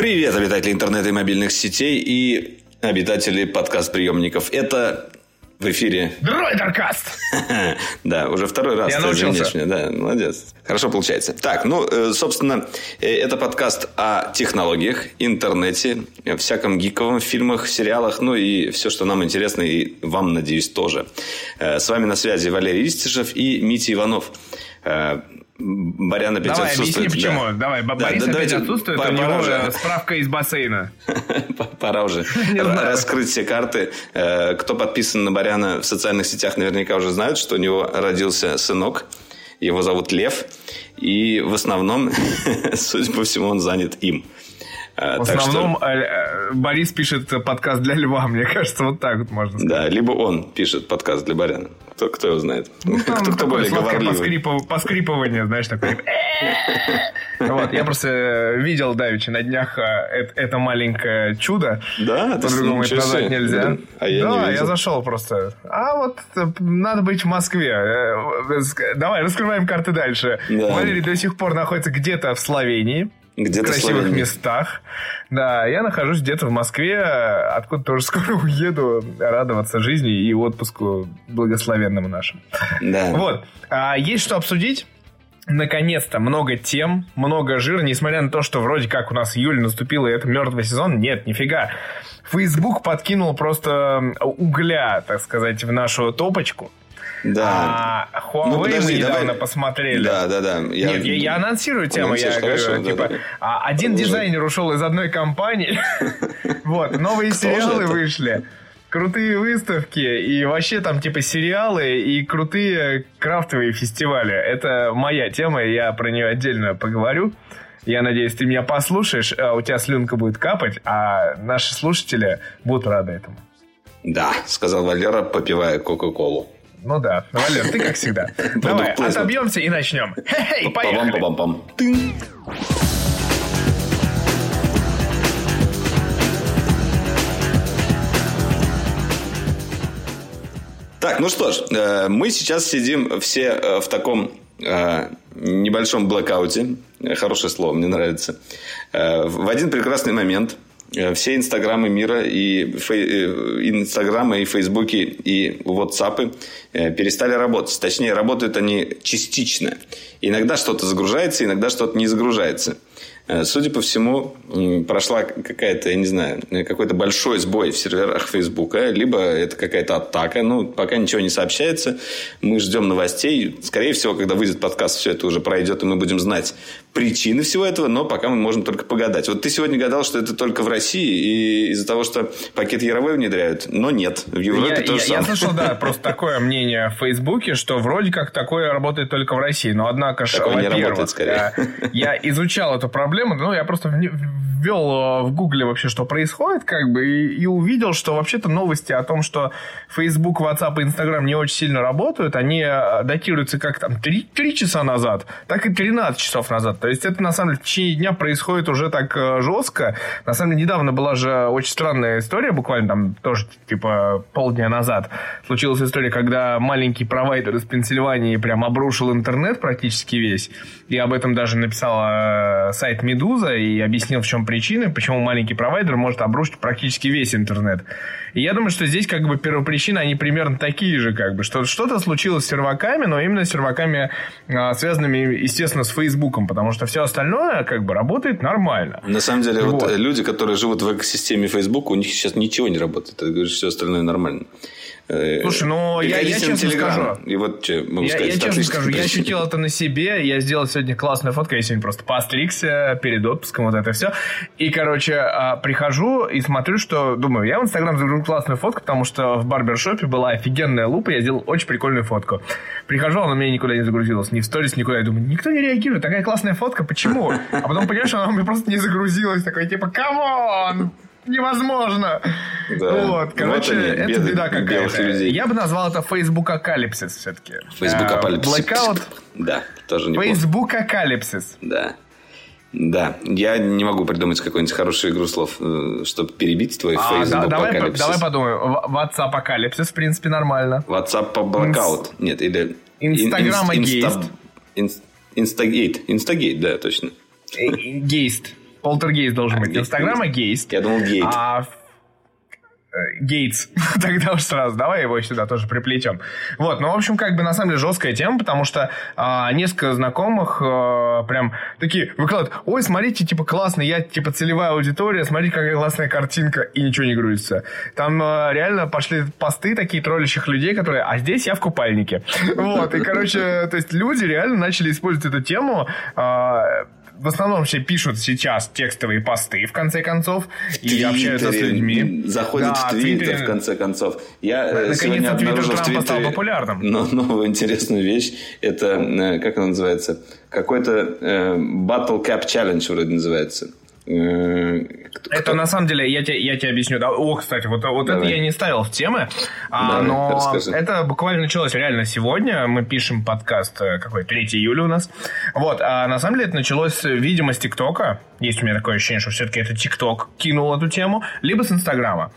Привет, обитатели интернета и мобильных сетей и обитатели подкаст-приемников. Это в эфире... Дройдеркаст! Да, уже второй раз Я научился. меня. Да, молодец. Хорошо получается. Так, ну, э, собственно, э, это подкаст о технологиях, интернете, всяком гиковом, фильмах, сериалах, ну и все, что нам интересно, и вам, надеюсь, тоже. Э, С вами на связи Валерий Ристишев и Митя Иванов. Барян опять Давай, объясни отсутствует. почему. Да. Давай, Да, Борис да, опять отсутствует, пора у него уже. справка из бассейна. Пора уже раскрыть все карты. Э, Кто подписан на Баряна в социальных сетях, наверняка уже знают, что у него родился сынок. Его зовут Лев. И в основном, судя по всему, он занят им. Э, В так что- основном э, э, Борис пишет подкаст для льва, мне кажется, вот так вот можно сказать. Да, либо он пишет подкаст для Баряна. Кто, кто его знает? Там кто, кто более говорливый? поскрипыв- поскрипывание, знаешь, такое. Вот, я просто видел давеча на днях это маленькое чудо. Да, По-другому это назвать нельзя. А я да, я зашел просто. А вот надо быть в Москве. Ск- Давай, раскрываем карты дальше. Да. Валерий до сих пор находится где-то в Словении. В красивых Словении. местах. Да, я нахожусь где-то в Москве, откуда тоже скоро уеду радоваться жизни и отпуску благословенному нашему. Да. Вот. А, есть что обсудить. Наконец-то много тем, много жира, несмотря на то, что вроде как у нас июль наступил, и это мертвый сезон. Нет, нифига. Facebook подкинул просто угля, так сказать, в нашу топочку. Да. А Huawei Ну, подожди, мы недавно давай- посмотрели. Да, да, да. Нет, я, я анонсирую тему. Я говорю, хорошо, да, типа, да. а, один Продолжай. дизайнер ушел из одной компании. Вот, новые Кто сериалы вышли. Крутые выставки и вообще там типа сериалы и крутые крафтовые фестивали. Это моя тема, я про нее отдельно поговорю. Я надеюсь, ты меня послушаешь, а у тебя слюнка будет капать, а наши слушатели будут рады этому. Да, сказал Валера, попивая Кока-Колу. Ну да, Валер, ты как всегда. Давай, отобьемся и начнем. Хе-хей, поехали. Пам-пам-пам-пам. Тынь. Так, ну что ж, э, мы сейчас сидим все э, в таком э, небольшом блокауте. Хорошее слово, мне нравится. В один прекрасный момент все инстаграмы мира и фей- э, инстаграмы и фейсбуки и ватсапы э, перестали работать. Точнее, работают они частично. Иногда что-то загружается, иногда что-то не загружается. Э, Судя по всему, прошла какая-то, я не знаю, э, какой-то большой сбой в серверах Фейсбука, либо это какая-то атака. Ну, пока ничего не сообщается. Мы ждем новостей. Скорее всего, когда выйдет подкаст, все это уже пройдет, и мы будем знать причины всего этого, но пока мы можем только погадать. Вот ты сегодня гадал, что это только в России, и из-за того, что пакет Яровой внедряют, но нет. В Европе Я, то же я- я самое. слышал, да, просто такое мнение в Фейсбуке, что вроде как такое работает только в России. Но однако ж, Такое не работает, скорее. я изучал эту проблему, ну, я просто ввел э, в Гугле вообще, что происходит, как бы, и, и увидел, что вообще-то новости о том, что Facebook, WhatsApp и Instagram не очень сильно работают, они э, датируются как там 3, часа назад, так и 13 часов назад. То есть это на самом деле в течение дня происходит уже так э, жестко. На самом деле недавно была же очень странная история, буквально там тоже типа полдня назад. Случилась история, когда маленький провайдер из Пенсильвании прям обрушил интернет практически весь. И об этом даже написал э, сайт Медуза и объяснил, в чем причина, почему маленький провайдер может обрушить практически весь интернет. И я думаю, что здесь как бы первопричины, они примерно такие же, как бы, что что-то случилось с серваками, но именно с серваками, а, связанными, естественно, с Фейсбуком, потому что все остальное как бы работает нормально. На самом деле, вот. Вот. э, люди, которые живут в экосистеме Facebook, у них сейчас ничего не работает. Ты говоришь, все остальное нормально. Э, Слушай, ну, я- я честно Telegram, скажу. И вот что могу Я, сказать. я честно скажу, я ощутил это на себе. Я сделал сегодня классную фотку. Я сегодня просто постригся перед отпуском, вот это все. И, короче, а, прихожу и смотрю, что... Думаю, я в Инстаграм загружу классную фотку, потому что в барбершопе была офигенная лупа, я сделал очень прикольную фотку. Прихожу, она у меня никуда не загрузилась, ни в сторис, никуда. Я думаю, никто не реагирует, такая классная фотка, почему? А потом понимаешь, она у меня просто не загрузилась. Такой, типа, come on! Невозможно! Да. Вот, короче, Вот они, это беда какая-то. людей. Я бы назвал это Facebook-окалипсис все-таки. Facebook-окалипсис. Blackout. Да, тоже неплохо. Facebook-окалипсис. Да. Да, я не могу придумать какую-нибудь хорошую игру слов, э, чтобы перебить твой А, Facebook да- давай, по- апокалипсис. давай подумаем. WhatsApp-окалипсис, в принципе, нормально. WhatsApp по blackout. Нет, или... Инстаграма Ин- гейст. Инста- Ин- Инстагейт. Инстагейт, да, точно. Э, Гейст. Полтергейст должен А, быть. гей- Инстаграма гейст. Я думал, гейт. А э, Гейтс. Тогда уж сразу давай его сюда тоже приплетем. Вот, ну, в общем, как бы на самом деле жесткая тема, потому что а, несколько знакомых а, прям такие выкладывают, ой, смотрите, типа, классно, я, типа, целевая аудитория, смотрите, какая классная картинка, и ничего не грузится. Там а, реально пошли посты такие троллящих людей, которые, а здесь я в купальнике. Вот, и, короче, то есть люди реально начали использовать эту тему, а, в основном все пишут сейчас текстовые посты, в конце концов, и общаются с Твиттере, людьми. Заходит Да, в Твиттер, Твиттере. в конце концов. Я э, Наконец-то сегодня Твиттер обнаружил в Трампа стал Твиттере популярным. но- новую интересную вещь. Это, э, как она называется? Какой-то э, Battle Cap Challenge вроде называется. Э, кто- Это на самом деле, я тебе, я тебе объясню. Да, О, кстати, вот, вот это я не ставил в темы, а, Давай, но расскажи. это буквально началось реально сегодня. Мы пишем подкаст, э, какой, 3 июля у нас. Вот, а на самом деле это началось, видимо, с ТикТока. Есть у меня такое ощущение, что все-таки это ТикТок кинул эту тему, либо с Инстаграма.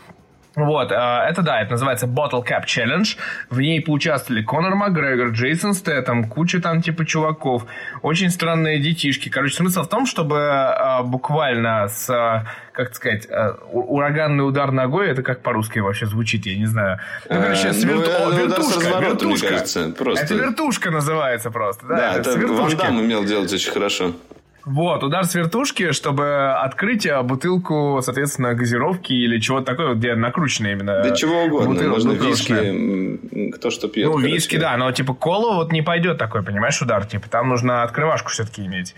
Вот, а, это да, это называется Bottle Cap Challenge. В ней поучаствовали Конор Макгрегор, Джейсон Стэттем, куча там типа чуваков. Очень странные детишки. Короче, смысл в том, чтобы а, буквально с, а, как сказать, ураганный удар ногой, это как по-русски вообще звучит, я не знаю. Ну, короче, с ну, верту- это о, удар с вертушка, вертушка. кажется, просто. Это вертушка называется просто. Да, Да, это это Ван вертушки. Дам умел делать очень хорошо. Вот, удар с вертушки, чтобы открыть а, бутылку, соответственно, газировки или чего-то такое, где накручено именно. Да чего угодно. бутыл- Можно бутылочная. виски, кто что пьет. Ну, короче. виски, да, но типа колу вот не пойдет такой, понимаешь, удар. Типа там нужно открывашку все-таки иметь.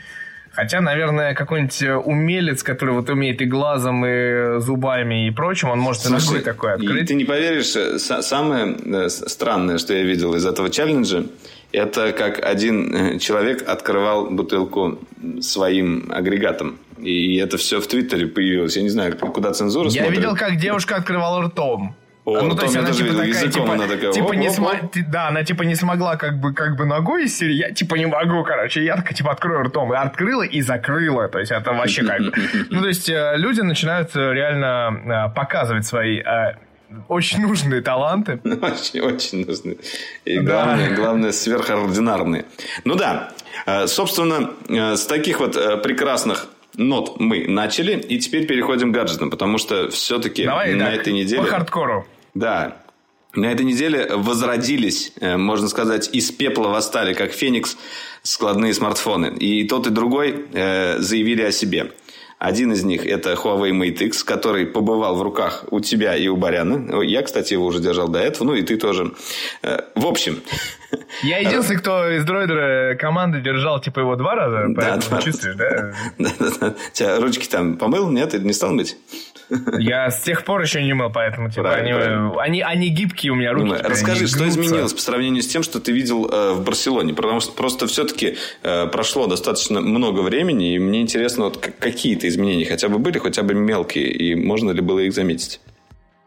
Хотя, наверное, какой-нибудь э, умелец, который вот умеет и глазом, и зубами, и прочим, он может и ногой Слушай, и открыть. ты не поверишь, э, са- самое э, странное, что я видел из этого челленджа, это как один э, человек открывал бутылку своим агрегатом. И это все в Твиттере появилось. Я не знаю, куда цензура Я смотрит. видел, как девушка открывала ртом. О, ну, то есть она типа такая, языком типа, она такая, типа не оп-оп-оп. сма- ти- да, она типа не смогла как бы, как бы ногой из серии, я типа не могу, короче, я типа открою ртом, и открыла и закрыла, то есть это вообще как бы. Ну, то есть э, люди начинают э, реально показывать свои очень нужные таланты. Очень, очень нужны. И Да. главное, главное, сверхординарные. Ну да, э, собственно, э, с таких вот э, прекрасных нот мы начали, и теперь переходим к гаджетам, потому что все-таки Давай на так, этой неделе... по хардкору. Да. На этой неделе возродились, можно сказать, из пепла восстали, как феникс, складные смартфоны. И тот, и другой заявили о себе. Один из них – это Huawei Mate X, который побывал в руках у тебя и у Баряна. Я, кстати, его уже держал до этого, ну и ты тоже. Э, В общем, Я единственный, кто из дроидера команды держал типа его два раза, поэтому два раза. чувствуешь, да? да-да-да. тебя ручки там помыл, нет, или не стал мыть? Я с тех пор еще не мыл, поэтому типа они, Правильно, они, они гибкие у меня руки. Думаю, теперь, Расскажи, что гнутся. изменилось по сравнению с тем, что ты видел э, в Барселоне? Потому что просто все-таки э, прошло достаточно много времени, и мне интересно, вот какие-то изменения хотя бы были, хотя бы мелкие, и можно ли было их заметить?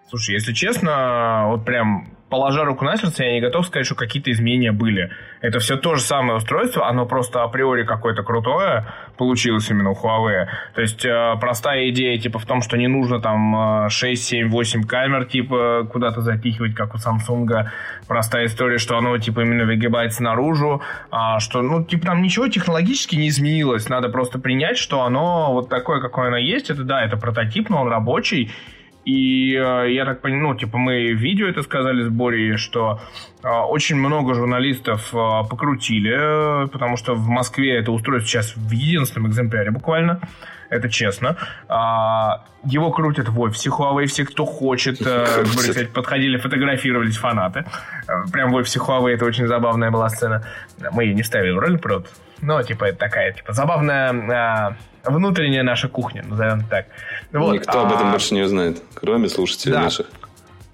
Слушай, если честно, вот прям положа руку на сердце, я не готов сказать, что какие-то изменения были. Это все то же самое устройство, оно просто априори какое-то крутое получилось именно у Huawei. То есть э, простая идея типа в том, что не нужно там э, 6, 7, 8 камер типа куда-то запихивать, как у Samsung. Простая история, что оно типа именно выгибается наружу, а, что ну типа там ничего технологически не изменилось. Надо просто принять, что оно вот такое, какое оно есть. Это да, это прототип, но он рабочий. И э, я так понимаю, ну, типа, мы в видео это сказали с Борей, что э, очень много журналистов э, покрутили, э, потому что в Москве это устройство сейчас в единственном экземпляре буквально. Это честно. А, его крутят в офисе Huawei. Все, кто хочет, э. Боря, кстати, подходили, фотографировались фанаты. Э, Прям в офисе Huawei это очень забавная была сцена. Мы ее не ставили в роль, правда. Но, типа, это такая, типа, забавная э, внутренняя наша кухня, назовем так. Вот, Никто об этом а- больше не узнает, кроме слушателей Да. наших.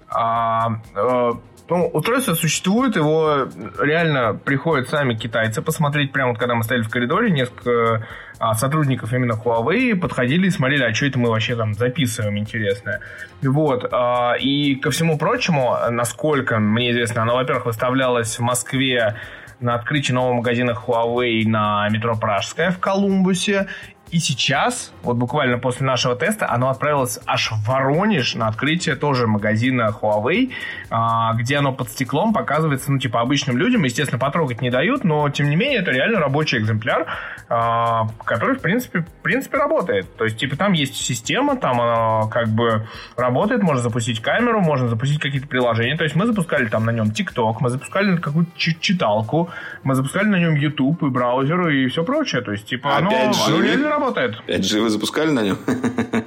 а, э, ну, устройство существует, его реально приходят сами китайцы посмотреть. Прямо вот когда мы стояли в коридоре, несколько а, сотрудников именно Huawei подходили и смотрели, а что это мы вообще там записываем интересное. Вот. а, и ко всему прочему, насколько мне известно, оно, во-первых, выставлялось в Москве на открытии нового магазина Huawei на метро Пражская в Колумбусе. И сейчас, вот буквально после нашего теста, оно отправилось аж в Воронеж на открытие тоже магазина Huawei, а, где оно под стеклом показывается, ну, типа, обычным людям. Естественно, потрогать не дают, но, тем не менее, это реально рабочий экземпляр, а, который, в принципе, в принципе, работает. То есть, типа, там есть система, там она как бы работает, можно запустить камеру, можно запустить какие-то приложения. То есть, мы запускали там на нем TikTok, мы запускали какую-то читалку, мы запускали на нем YouTube и браузер и все прочее. То есть, типа, оно, оно реально работает. 5G вы запускали на нем?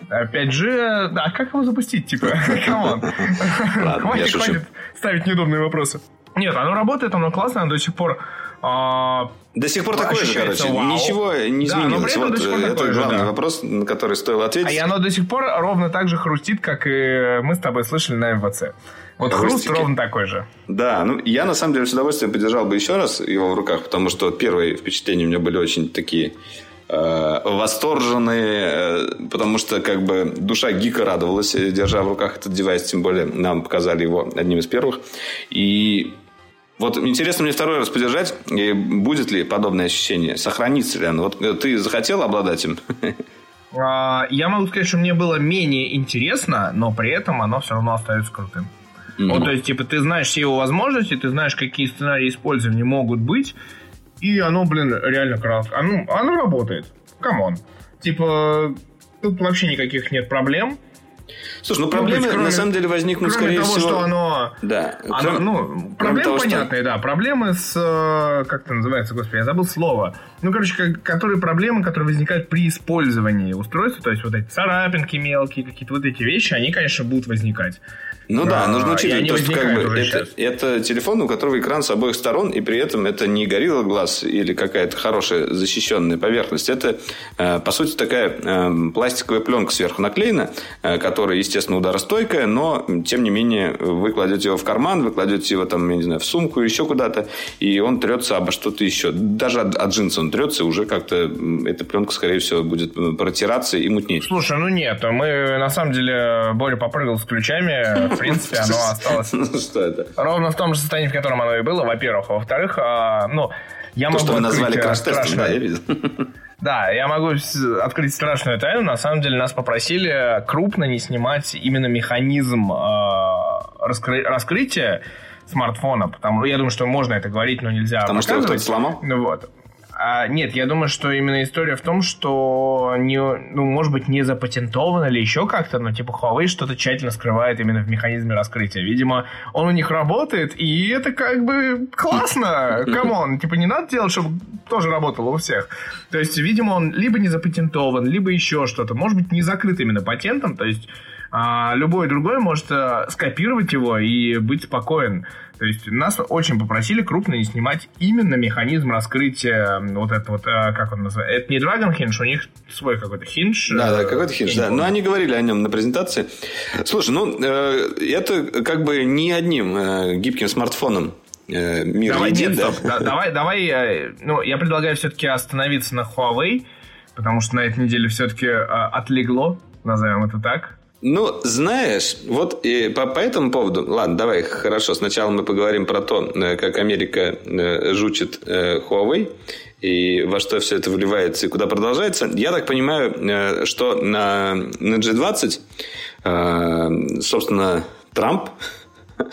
5G, а как его запустить, типа? Come on. Хватит, хватит ставить неудобные вопросы. Нет, оно работает, оно классное, оно до сих пор а, до сих пор такое же, короче. Вау. Ничего не изменилось. Да, вот это главный же, да. вопрос, на который стоило ответить. А и оно до сих пор ровно так же хрустит, как и мы с тобой слышали на MWC. Вот Хрустики. хруст ровно такой же. Да, ну я на самом деле с удовольствием подержал бы еще раз его в руках, потому что первые впечатления у меня были очень такие э, восторженные, э, потому что как бы душа гика радовалась, держа в руках этот девайс, тем более нам показали его одним из первых. И вот интересно мне второй раз подержать, и будет ли подобное ощущение, сохранится ли оно. Вот э, ты захотел обладать им? А, я могу сказать, что мне было менее интересно, но при этом оно все равно остается крутым. Mm-hmm. Вот, то есть, типа, ты знаешь все его возможности, ты знаешь, какие сценарии использования могут быть, и оно, блин, реально кратко. Оно, оно работает. Come on. Типа, тут вообще никаких нет проблем. Слушай, ну проблемы быть, кроме, на самом деле возникнут, кроме скорее того, всего... что оно... Да. Оно, кроме, ну, проблемы того, понятные, что... да. Проблемы с... Э, как это называется, господи, я забыл слово. Ну, короче, как, которые проблемы, которые возникают при использовании устройства, то есть вот эти царапинки мелкие, какие-то вот эти вещи, они, конечно, будут возникать. Ну да, нужно учитывать то, что как бы это, это телефон, у которого экран с обоих сторон, и при этом это не Gorilla Glass или какая-то хорошая защищенная поверхность. Это, э, по сути, такая э, пластиковая пленка сверху наклеена, э, которая, естественно, ударостойкая, но, тем не менее, вы кладете его в карман, вы кладете его там, я не знаю, в сумку, еще куда-то, и он трется обо что-то еще. Даже от, от джинса он трется, уже как-то эта пленка, скорее всего, будет протираться и мутнеть. Слушай, ну нет, мы, на самом деле, Боря попрыгал с ключами, принципе, оно осталось ну, что это? ровно в том же состоянии, в котором оно и было, во-первых. А во-вторых, а, ну, я То, могу что вы назвали э, краш-тестом, да, я видел. Да, я могу открыть страшную тайну. На самом деле нас попросили крупно не снимать именно механизм э, раскры- раскрытия смартфона, потому я думаю, что можно это говорить, но нельзя Потому показывать. что кто-то сломал? Ну вот. А, нет, я думаю, что именно история в том, что не, ну, может быть, не запатентовано или еще как-то, но типа Huawei что-то тщательно скрывает именно в механизме раскрытия. Видимо, он у них работает, и это как бы классно. Come on, типа не надо делать, чтобы тоже работало у всех. То есть, видимо, он либо не запатентован, либо еще что-то. Может быть, не закрыт именно патентом, то есть а любой другой может а, скопировать его и быть спокоен. То есть нас очень попросили крупно не снимать именно механизм раскрытия вот это вот, а, как он называется, это не Dragon Hinge, у них свой какой-то хинж. Да, да, какой-то хинж, да. Но они говорили о нем на презентации. Слушай, ну, э, это как бы не одним э, гибким смартфоном э, мир давай, един, нет, да? Давай, давай, ну, я предлагаю все-таки остановиться на Huawei, потому что на этой неделе все-таки отлегло, назовем это так. Ну, знаешь, вот и по, по этому поводу, ладно, давай, хорошо, сначала мы поговорим про то, э, как Америка э, жучит э, Huawei и во что все это вливается и куда продолжается. Я так понимаю, что на, на G20, собственно, Трамп,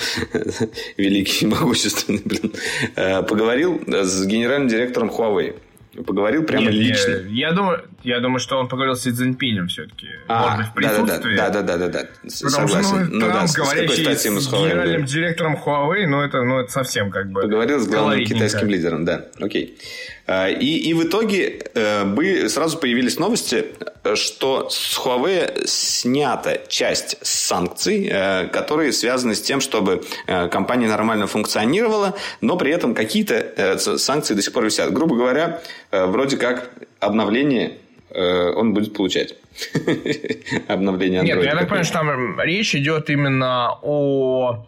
великий могущественный, блин, поговорил с генеральным директором Huawei. Поговорил прямо Нет, лично. Я, я, думаю, я думаю, что он поговорил с Си Цзиньпинем все-таки. А, Может в присутствии. Да, да, да, да, да, да. Потому Согласен. что ну, ну, Трамп, да, говорящий с, с, с генеральным директором Huawei, ну это, ну это совсем как бы... Поговорил с главным китайским лидером, да, окей. А, и, и в итоге э, сразу появились новости, что с Huawei снята часть санкций, э, которые связаны с тем, чтобы э, компания нормально функционировала, но при этом какие-то санкции до сих пор висят. Грубо говоря, вроде как обновление он будет получать. Обновление Android. Нет, я так понимаю, что там речь идет именно о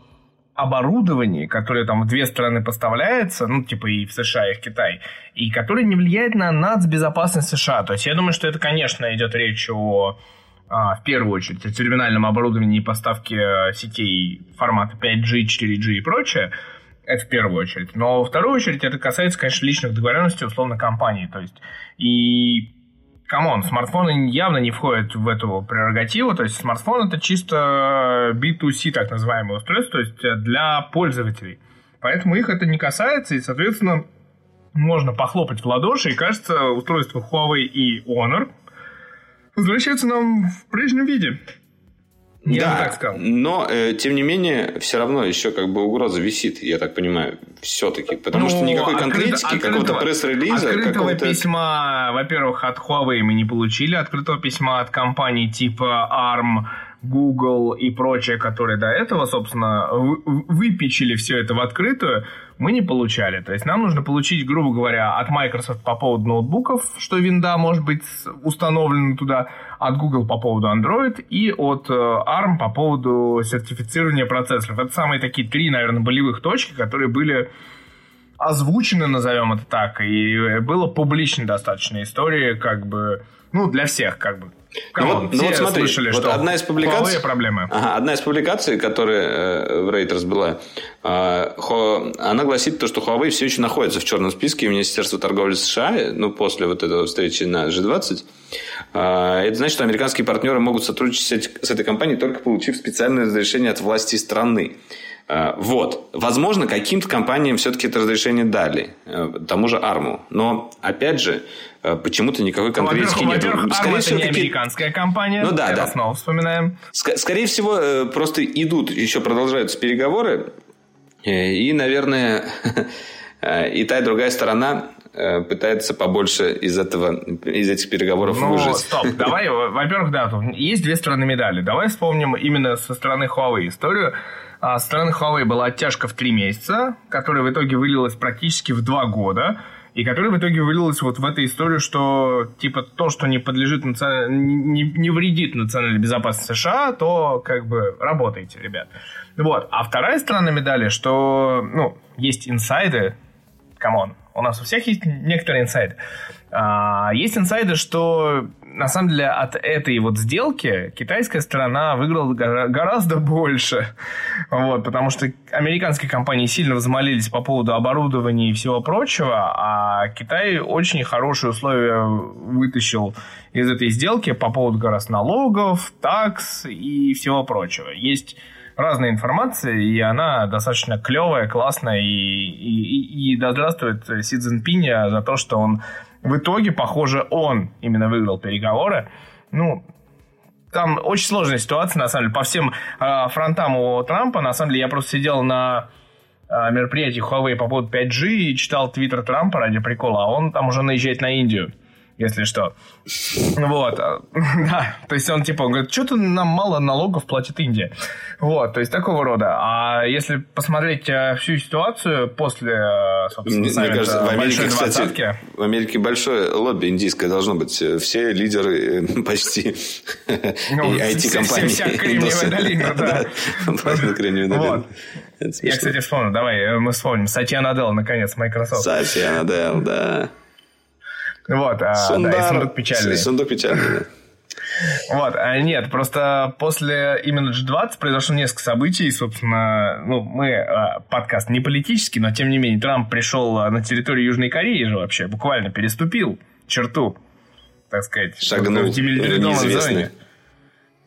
оборудовании, которое там в две страны поставляется, ну, типа и в США, и в Китай, и которое не влияет на нацбезопасность США. То есть я думаю, что это, конечно, идет речь о а, в первую очередь о терминальном оборудовании и поставке сетей формата 5G, 4G и прочее. Это в первую очередь. Но во вторую очередь это касается, конечно, личных договоренностей, условно, компании. То есть, и come on, смартфоны явно не входят в эту прерогативу, то есть смартфон это чисто B2C, так называемое устройство, то есть для пользователей. Поэтому их это не касается, и, соответственно, можно похлопать в ладоши, и кажется, устройство Huawei и Honor возвращается нам в прежнем виде. Я да, так сказал. но э, тем не менее, все равно еще как бы угроза висит, я так понимаю, все-таки. Потому ну, что никакой конкретики, какого-то пресс-релиза... Открытого письма, во-первых, от Huawei мы не получили, открытого письма от компаний типа ARM, Google и прочее, которые до этого, собственно, выпечили все это в открытую, мы не получали. То есть нам нужно получить, грубо говоря, от Microsoft по поводу ноутбуков, что винда может быть установлена туда, от Google по поводу Android и от э, ARM по поводу сертифицирования процессоров. Это самые такие три, наверное, болевых точки, которые были озвучены, назовем это так, и было публичной достаточно истории, как бы, ну, для всех, как бы, ну вот, ну вот смотри, слышали, вот одна из публикаций, проблемы. Ага, одна из публикаций, которая э, в Reuters была, э, хо, она гласит то, что Huawei все еще находится в черном списке Министерства торговли США, ну после вот этого встречи на G20. Э, это значит, что американские партнеры могут сотрудничать с этой компанией только получив специальное разрешение от власти страны. Э, вот. Возможно, каким-то компаниям все-таки это разрешение дали, э, тому же Арму. Но, опять же, Э, почему-то никакой конкретики нет. Во-первых, Скорее всего, это не американская компания. Ну да, да. снова вспоминаем. Скорее всего, просто идут, еще продолжаются переговоры. И, наверное, и та, и другая сторона пытается побольше из этого, из этих переговоров ну, выжить. стоп, давай, во-первых, да, есть две стороны медали. Давай вспомним именно со стороны Huawei историю. Со стороны Huawei была оттяжка в три месяца, которая в итоге вылилась практически в два года и которая в итоге вылилась вот в эту историю, что типа то, что не подлежит наци... не, не вредит национальной безопасности США, то как бы работайте, ребят. Вот. А вторая сторона медали, что, ну, есть инсайды, come on, у нас у всех есть некоторые инсайды. А, есть инсайды, что на самом деле от этой вот сделки китайская сторона выиграла гораздо больше. Вот, потому что американские компании сильно взмолились по поводу оборудования и всего прочего, а Китай очень хорошие условия вытащил из этой сделки по поводу как раз налогов, такс и всего прочего. Есть разная информация, и она достаточно клевая, классная, и, и, и, и да здравствует Си Цзиньпинь за то, что он в итоге, похоже, он именно выиграл переговоры. Ну, там очень сложная ситуация, на самом деле, по всем э, фронтам у Трампа. На самом деле, я просто сидел на э, мероприятии Huawei по поводу 5G и читал твиттер Трампа ради прикола, а он там уже наезжает на Индию если что. Вот. А, да. То есть он типа он говорит, что-то нам мало налогов платит Индия. Вот. То есть такого рода. А если посмотреть э, всю ситуацию после, э, собственно, Мне кажется, в Америке, кстати, в Америке большое лобби индийское должно быть. Все лидеры э, почти ну, IT-компаний. Вся Кремниевая долина, да. Просто Кремниевая долина. Я, кстати, вспомнил. Давай мы вспомним. Сатья Наделл, наконец, Microsoft. Сатья Наделл, да. Вот, а, Сундар. да, и сундук печальный. Сундук печальный, Вот, а нет, просто после именно G20 произошло несколько событий, собственно, ну, мы, а, подкаст не политический, но тем не менее, Трамп пришел а, на территорию Южной Кореи же вообще, буквально переступил черту, так сказать. Шагнул неизвестный.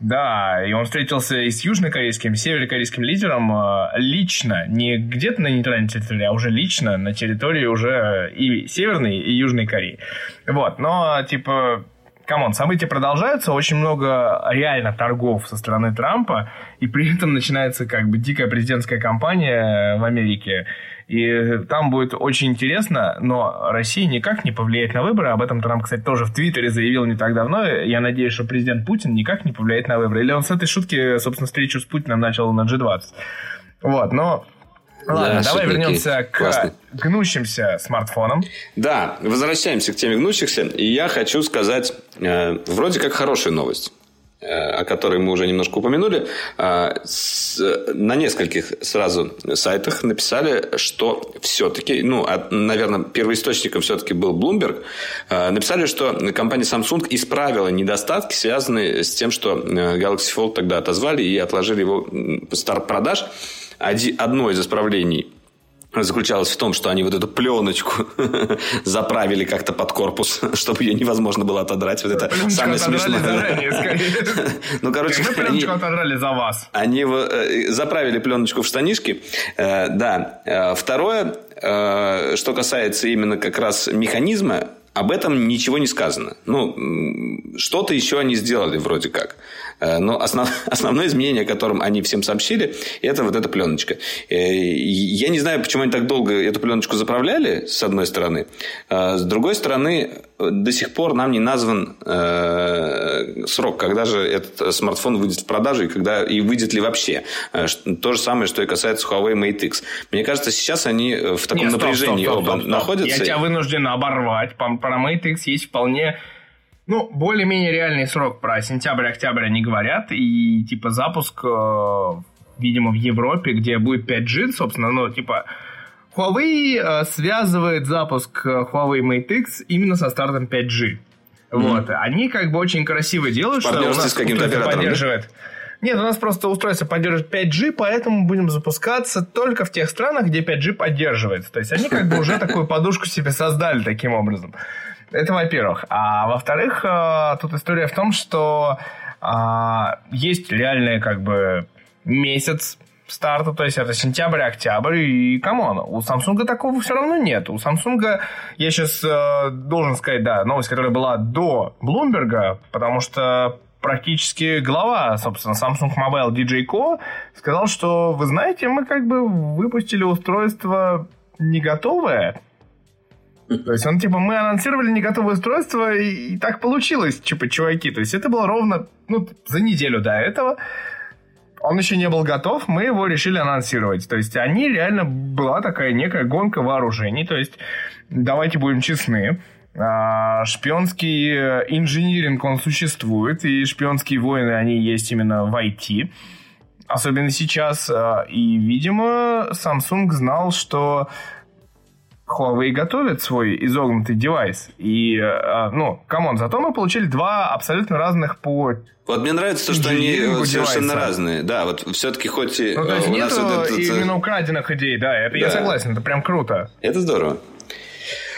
Да, и он встретился и с южнокорейским, и с северокорейским лидером э, лично, не где-то на нейтральной территории, а уже лично на территории уже и Северной, и Южной Кореи. Вот, но, типа, come on, события продолжаются, очень много реально торгов со стороны Трампа, и при этом начинается как бы дикая президентская кампания в Америке, и там будет очень интересно, но Россия никак не повлияет на выборы. Об этом Трамп, кстати, тоже в Твиттере заявил не так давно. Я надеюсь, что президент Путин никак не повлияет на выборы. Или он с этой шутки, собственно, встречу с Путиным начал на G20. Вот, но Ладно, да, давай вернемся к Классно. гнущимся смартфонам. Да, возвращаемся к теме гнущихся. И я хочу сказать э, вроде как хорошую новость. Э, о которой мы уже немножко упомянули, э, на нескольких сразу сайтах написали, что все-таки, ну, наверное, первоисточником все-таки был Bloomberg, э, написали, что компания Samsung исправила недостатки, связанные с тем, что Galaxy Fold тогда отозвали и отложили его старт продаж. Одно из исправлений заключалась в том, что они вот эту пленочку заправили как-то под корпус, чтобы ее невозможно было отодрать. Вот это Пленочку самое смешное. Ну, короче, Мы они, отодрали за вас. они э, заправили пленочку в штанишки. Э, Да. Э, Второе, что касается именно как раз механизма, об этом ничего не сказано. Ну, что-то еще они сделали вроде как. Э, Но основ- основное изменение, о котором они всем сообщили, это вот эта пленочка. Э, Я не знаю, почему они так долго эту пленочку заправляли, с одной стороны. А С другой стороны, э, до сих пор нам не назван э, срок, когда же этот смартфон выйдет в продажу и, когда, и выйдет ли вообще. Э, То же самое, что и касается Huawei Mate X. Мне кажется, сейчас они э, в таком Не, стоп, напряжении стоп, стоп, оба стоп, стоп. находятся. Я тебя вынужден оборвать. Про Mate X есть вполне... Ну, более-менее реальный срок. Про сентябрь-октябрь они говорят. И, типа, запуск, э, видимо, в Европе, где будет 5G, собственно, ну, типа... Huawei э, связывает запуск э, Huawei Mate X именно со стартом 5G. Вот. Они как бы очень красиво делают, что у нас каким-то оператором, да? поддерживает. Нет, у нас просто устройство поддерживает 5G, поэтому будем запускаться только в тех странах, где 5G поддерживается. То есть они как бы уже такую подушку себе создали таким образом. Это во-первых. А во-вторых, э, тут история в том, что а, есть реальный как бы месяц старта, то есть это сентябрь-октябрь, и come on, у Samsung такого все равно нет. У Samsung, я сейчас должен сказать, да, новость, которая была до Блумберга, потому что практически глава, собственно, Samsung Mobile DJ Koh сказал, что, вы знаете, мы как бы выпустили устройство не готовое, то есть он, типа, мы анонсировали не готовое устройство, и, и так получилось, типа, чуваки. То есть это было ровно, ну, за неделю до этого. Он еще не был готов, мы его решили анонсировать. То есть они реально была такая некая гонка вооружений. То есть давайте будем честны. а, Шпионский инжиниринг, он существует, и шпионские войны, они есть именно в IT. Особенно сейчас. а, И, видимо, Samsung знал, что Huawei готовит свой изогнутый девайс. И, э, ну, come on, зато мы получили два абсолютно разных по... Вот мне нравится то, что они инжинирингу совершенно девайса. разные. Да, вот все-таки хоть Ну, то есть э, у нет нас вот этот, э, именно украденных идей, да, это я Да. согласен, это прям круто. Это здорово.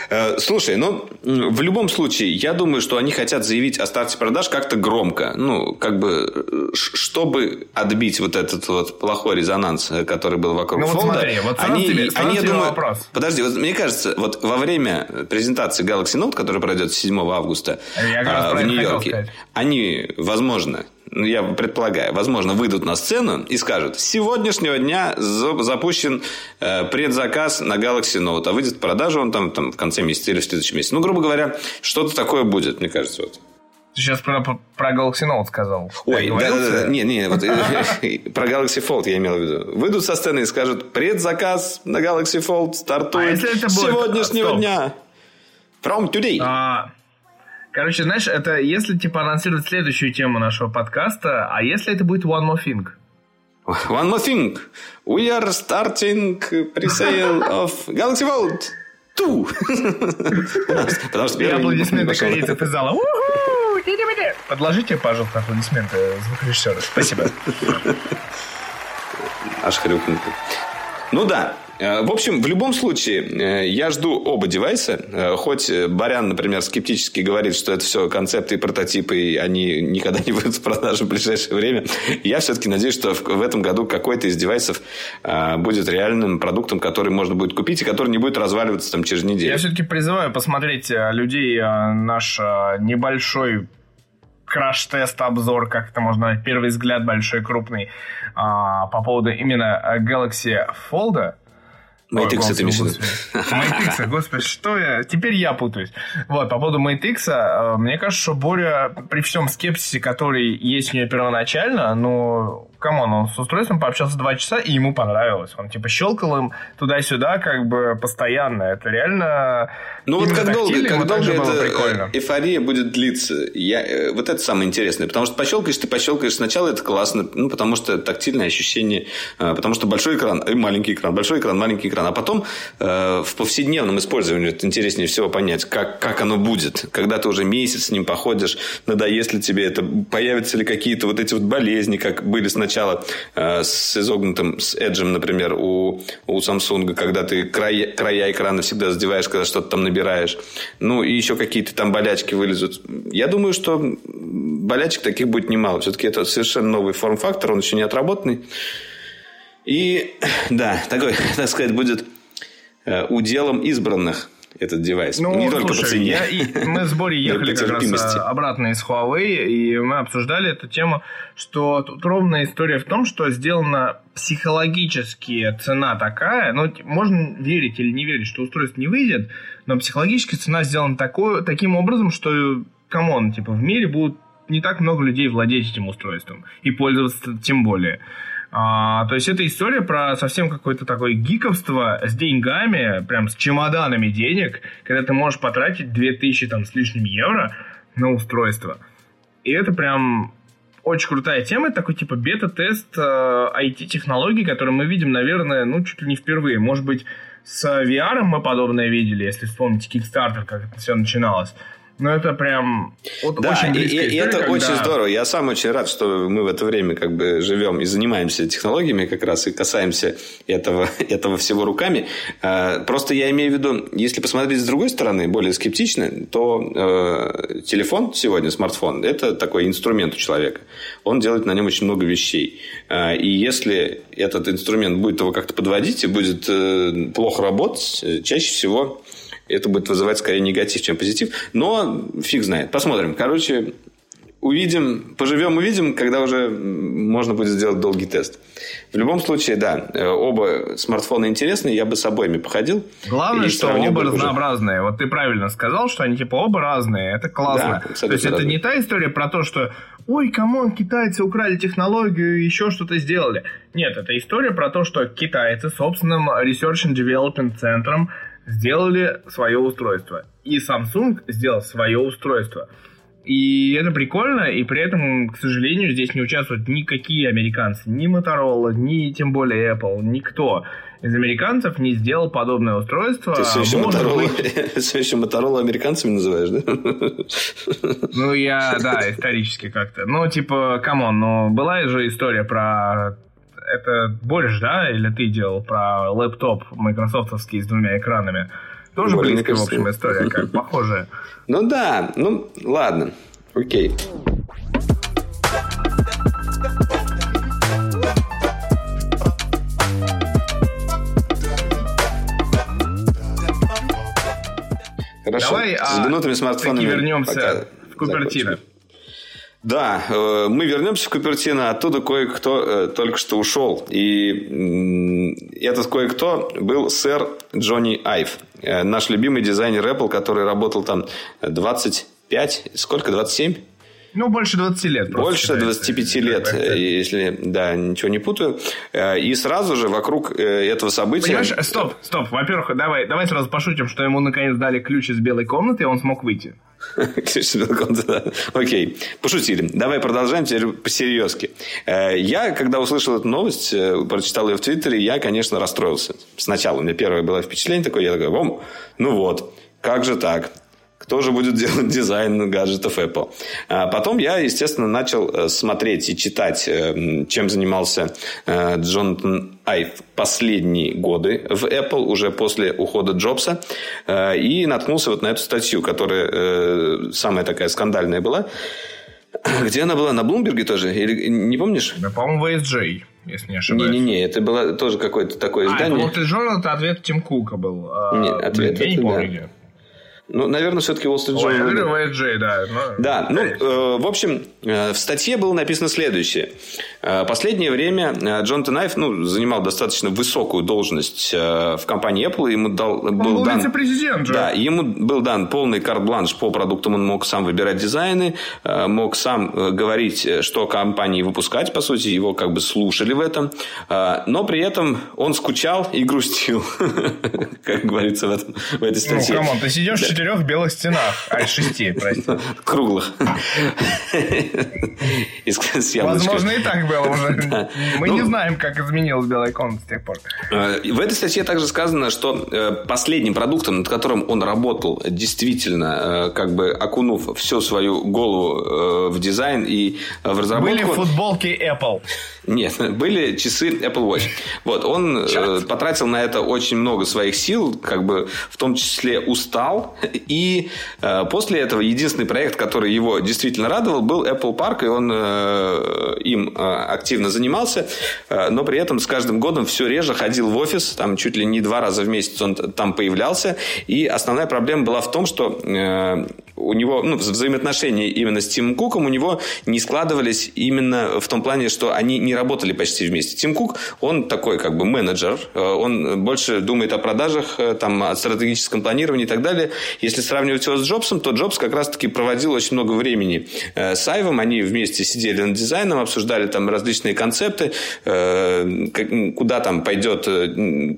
Э, Слушай, ну, в любом случае, я думаю, что они хотят заявить о старте продаж как-то громко. Ну, как бы, э, чтобы отбить вот этот вот плохой резонанс, э, который был вокруг Ну, вот Fold. смотри, вот они, тебе- они, я думаю, вопрос. Подожди, вот мне кажется, вот во время презентации Galaxy Note, которая пройдет 7 августа Я а, в Нью-Йорке, они, возможно, ну, я предполагаю, возможно, выйдут на сцену и скажут, с сегодняшнего дня за- запущен э, предзаказ на Galaxy Note, а выйдет в продажу он там, там в конце месяца или в следующем месяце. Ну, грубо говоря, что-то такое будет, мне кажется. Вот. Ты сейчас про, про Galaxy Note сказал. Ой, да, да, да, не, не, вот, э, про Galaxy Fold я имел в виду. Выйдут со сцены и скажут, предзаказ на Galaxy Fold А стартует если это будет- сегодняшнего Стоп. дня. From today. А, короче, знаешь, это если, типа, анонсировать следующую тему нашего подкаста, а если это будет One More Thing? One more thing. We are starting pre-sale of Galaxy Fold 2. Потому что первый аплодисменты корейцев из зала. Подложите, пожалуйста, аплодисменты звукорежиссера. Спасибо. Аж хрюкнул. Ну да. Э, В общем, в любом случае, э, я жду оба девайса. Э, Хоть Барян, например, скептически говорит, что это все концепты и прототипы, и они никогда не выйдут в продажу в ближайшее время. Я все-таки надеюсь, что в этом году какой-то из девайсов будет реальным продуктом, который можно будет купить, и который не будет разваливаться там через неделю. Я все-таки призываю посмотреть людей наш небольшой краш-тест, обзор, как это можно назвать, первый взгляд большой, крупный, а, по поводу именно Galaxy Fold. Это господи, имеешь в виду? господи. Что я... Теперь я путаюсь. Вот, по поводу X, э, мне кажется, что Боря, при всем скепсисе, который есть у нее первоначально, ну, come on, он с устройством пообщался два часа, и ему понравилось. Он, типа, щелкал им туда-сюда, как бы, постоянно. Это реально... Ну вот как долго, как долго эта эйфория будет длиться? Я, э, вот это самое интересное. Потому что пощелкаешь, ты пощелкаешь. Сначала это классно, ну, потому что тактильное ощущение, э, потому что большой экран и маленький экран, большой экран, маленький экран. А потом э, в повседневном использовании это интереснее всего понять, как, как оно будет. Когда ты уже месяц с ним походишь, надоест ли тебе это, появятся ли какие-то вот эти вот болезни, как были с начала э, с изогнутым, с Edge, например, у, у Samsung, когда ты края, края экрана всегда задеваешь, когда что-то там набираешь. Ну, и еще какие-то там болячки вылезут. Я думаю, что болячек таких будет немало. Все-таки это совершенно новый форм-фактор, он еще не отработанный. И, да, такой, так сказать, будет э, уделом избранных этот девайс. Ну, не слушай, только по цене. Я, и мы с Борей ехали как раз обратно из Huawei, и мы обсуждали эту тему, что тут ровная история в том, что сделана психологически цена такая, ну, можно верить или не верить, что устройство не выйдет, но психологически цена сделана такой, таким образом, что, come on, типа, в мире будут не так много людей владеть этим устройством и пользоваться тем более. А, то есть это история про совсем какое-то такое гиковство с деньгами, прям с чемоданами денег, когда ты можешь потратить 2000 там с лишним евро на устройство. И это прям очень крутая тема, такой типа бета-тест э, IT-технологий, который мы видим, наверное, ну, чуть ли не впервые. Может быть, с VR мы подобное видели, если вспомните Kickstarter, как это все начиналось. Ну, это прям вот да, очень и, и это когда... очень здорово. Я сам очень рад, что мы в это время как бы живем и занимаемся технологиями как раз, и касаемся этого, этого всего руками. А, просто я имею в виду, если посмотреть с другой стороны, более скептично, то э, телефон сегодня, смартфон, это такой инструмент у человека. Он делает на нем очень много вещей. А, и если этот инструмент будет его как-то подводить и будет э, плохо работать, чаще всего это будет вызывать скорее негатив, чем позитив. Но фиг знает. Посмотрим. Короче, увидим, поживем, увидим, когда уже можно будет сделать долгий тест. В любом случае, да, э, оба смартфона интересные, я бы с обоими походил. Главное, что оба разнообразные. Уже. Вот ты правильно сказал, что они типа оба разные, это классно. Да, то есть, это не та история про то, что ой, come on, китайцы украли технологию, еще что-то сделали. Нет, это история про то, что китайцы собственным Research and Development центром сделали свое устройство. И Samsung сделал свое устройство. И это прикольно, и при этом, к сожалению, здесь не участвуют никакие американцы, ни Motorola, ни тем более Apple, никто из американцев не сделал подобное устройство. Ты все еще, Motorola, быть... все еще Motorola американцами называешь, да? Ну, я, да, исторически как-то. Ну, типа, come on, ну, была же история про это Бориш, да, или ты делал про лэптоп майкрософтовский с двумя экранами? Тоже Более близкая, в общем, история, как похожая. Ну да, ну ладно, окей. Хорошо. Давай, с гнутыми смартфонами вернемся пока в Купертино. Да, э, мы вернемся в Купертино, оттуда кое-кто э, только что ушел. И этот кое-кто был сэр Джонни Айв, э, наш любимый дизайнер Apple, который работал там 25, сколько, 27? Ну, больше 20 лет. Больше 25 лет, если, да, ничего не путаю. И сразу же вокруг этого события... Понимаешь, стоп, стоп. Во-первых, давай, давай сразу пошутим, что ему наконец дали ключ из белой комнаты, и он смог выйти. да. Окей, пошутили. Давай продолжаем теперь по-серьезки. Э, я, когда услышал эту новость, э, прочитал ее в Твиттере, я, конечно, расстроился. Сначала у меня первое было впечатление такое, я такой, ну вот, как же так? Кто же будет делать дизайн гаджетов Apple. А потом я, естественно, начал э, смотреть и читать, э, чем занимался э, Джонатан Айв последние годы в Apple, уже после ухода Джобса, и наткнулся вот на эту статью, которая самая такая скандальная была. Где она была? На Блумберге тоже? Или не помнишь? Да, по-моему, в ASJ, если не ошибаюсь. Не-не-не, это было тоже какое-то такое издание. А, это Wall это ответ Тим Кука был. Нет, ответ это, не помню, да. Ну, наверное, все-таки Wall Street Journal. Ой, YJ, да. Но... Да, ну, э, в общем, э, в статье было написано следующее. Э, последнее время э, Джон Тенайф ну, занимал достаточно высокую должность э, в компании Apple. Ему дал, он был, был дан, президент же. Да, ему был дан полный карт-бланш по продуктам. Он мог сам выбирать дизайны, э, мог сам э, говорить, э, что компании выпускать, по сути. Его как бы слушали в этом. Э, но при этом он скучал и грустил, как говорится в, этом, в этой статье. Ну, come on, ты сидишь четырех белых стенах. А, шести, прости. Круглых. Возможно, и так было уже. Мы не ну, знаем, как изменилась белая комната с тех пор. Э, в этой статье также сказано, что э, последним продуктом, над которым он работал, действительно, э, как бы окунув всю свою голову в дизайн и в разработку... Были футболки Apple. Нет, были часы Apple Watch. Вот, он потратил на это очень много своих сил, как бы в том числе устал. И после этого единственный проект, который его действительно радовал, был Apple Park, и он им активно занимался, но при этом с каждым годом все реже ходил в офис, там чуть ли не два раза в месяц он там появлялся, и основная проблема была в том, что э, у него ну, взаимоотношения именно с Тимом Куком у него не складывались именно в том плане, что они не работали почти вместе. Тим Кук, он такой как бы менеджер, э, он больше думает о продажах, э, там, о стратегическом планировании и так далее. Если сравнивать его с Джобсом, то Джобс как раз-таки проводил очень много времени э, с Айвом, они вместе сидели над дизайном, обсуждали там различные концепты, куда там пойдет,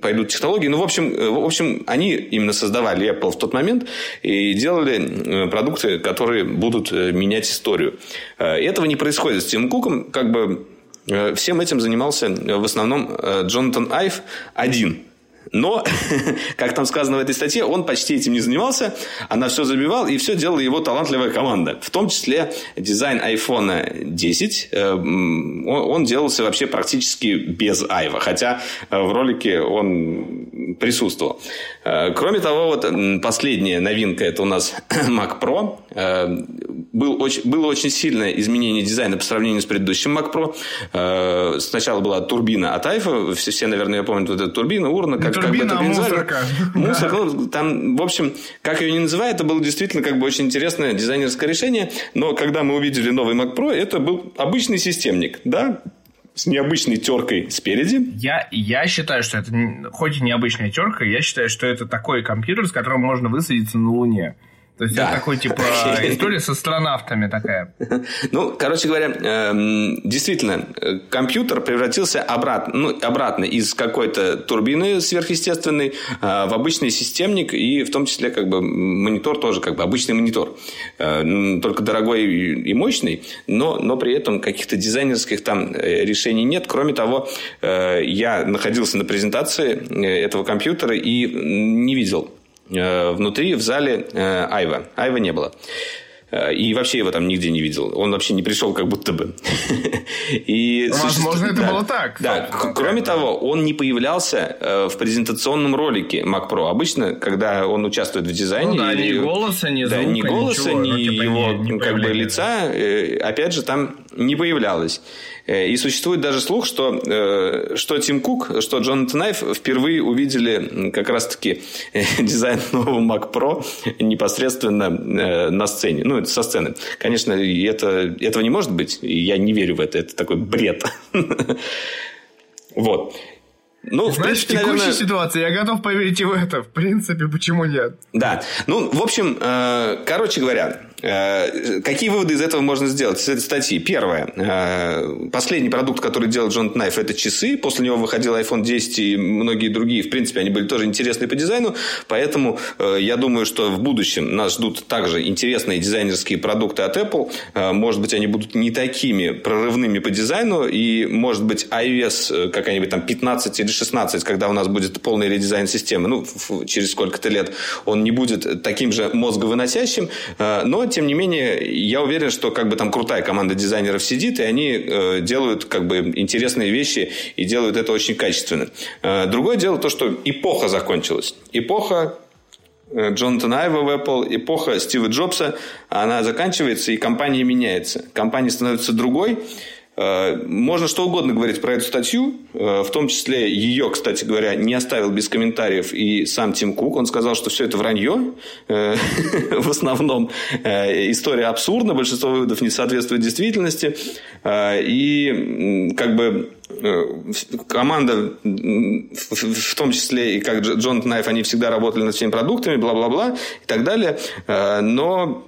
пойдут технологии. Ну, в общем, в общем, они именно создавали Apple в тот момент и делали продукты, которые будут э, менять историю. Э, этого не происходит с Тимом Куком. Как бы э, всем этим занимался в основном Джонатан Айв один – но, как там сказано в этой статье, он почти этим не занимался, она все забивал, и все делала его талантливая команда. В том числе дизайн iPhone 10, э, он делался вообще практически без айва, хотя э, в ролике он присутствовал. Э, кроме того, вот последняя новинка, это у нас Mac Pro. Был очень, было очень сильное изменение дизайна по сравнению с предыдущим Mac Pro. Сначала была турбина от айфа, все, все наверное, помнят вот эту турбину, урна, как турбина, как бы, мусорка. Мусорка. Ну, там, в общем, как ее не называют, это было действительно как бы очень интересное дизайнерское решение. Но когда мы увидели новый Mac Pro, это был обычный системник, да, с необычной теркой спереди. Я, я считаю, что это хоть и необычная терка, я считаю, что это такой компьютер, с которым можно высадиться на Луне. То есть да. это такой типа история с астронавтами такая. Ну, короче говоря, эм, действительно, компьютер превратился обратно, ну, обратно из какой-то турбины сверхъестественной э, в обычный системник и в том числе как бы монитор тоже как бы обычный монитор, э, только дорогой и мощный, но, но при этом каких-то дизайнерских там э, решений нет. Кроме того, я находился на презентации этого компьютера и не видел Э, внутри в зале э, Айва. Айва не было. Э, и вообще его там нигде не видел. Он вообще не пришел как будто бы. И Возможно, это да, было так. Да. Кроме того, он не появлялся в презентационном ролике Mac Pro. Обычно, когда он участвует в дизайне... Ну, да, ни голоса, ни звука, да, ни голоса, ничего, ни ну, его не, не как бы, лица, опять же, там не появлялось. Э, и существует даже слух, что, э, что Тим Кук, что Джонатан Найф впервые увидели как раз-таки э, дизайн нового Mac Pro непосредственно на сцене. Ну, со сцены. Конечно, это, этого не может быть. Я не верю в это. Это такой бред. Вот. Ну, Знаешь, в, принципе, в текущей наверное... ситуации я готов поверить и в это. В принципе, почему нет? Да. Ну, в общем, короче говоря, какие выводы из этого можно сделать, из этой статьи? Первое. Э, последний продукт, который делал Джон Найф, это часы. После него выходил iPhone 10 и многие другие. В принципе, они были тоже интересные по дизайну. Поэтому э, я думаю, что в будущем нас ждут также интересные дизайнерские продукты от Apple. Э, может быть, они будут не такими прорывными по дизайну. И, может быть, iOS э, какая-нибудь там 15 или 16, когда у нас будет полный редизайн системы, ну, через сколько-то лет, он не будет таким же мозговыносящим, э, но, тем не менее, я уверен, что как бы там крутая команда дизайнеров сидит, и они э, делают как бы интересные вещи и делают это очень качественно. Э, другое дело то, что эпоха закончилась. Эпоха Джонатана Айва в Apple, эпоха Стива Джобса, она заканчивается, и компания меняется. Компания становится другой, Э, можно что угодно говорить про эту статью, э, в том числе ее, кстати говоря, не оставил без комментариев и сам Тим Кук. Он сказал, что все это вранье. Э, в основном история абсурдна, большинство выводов не соответствует действительности. И как бы команда, в том числе и как Джон Найф, они всегда работали над всеми продуктами, бла-бла-бла и так далее. Но,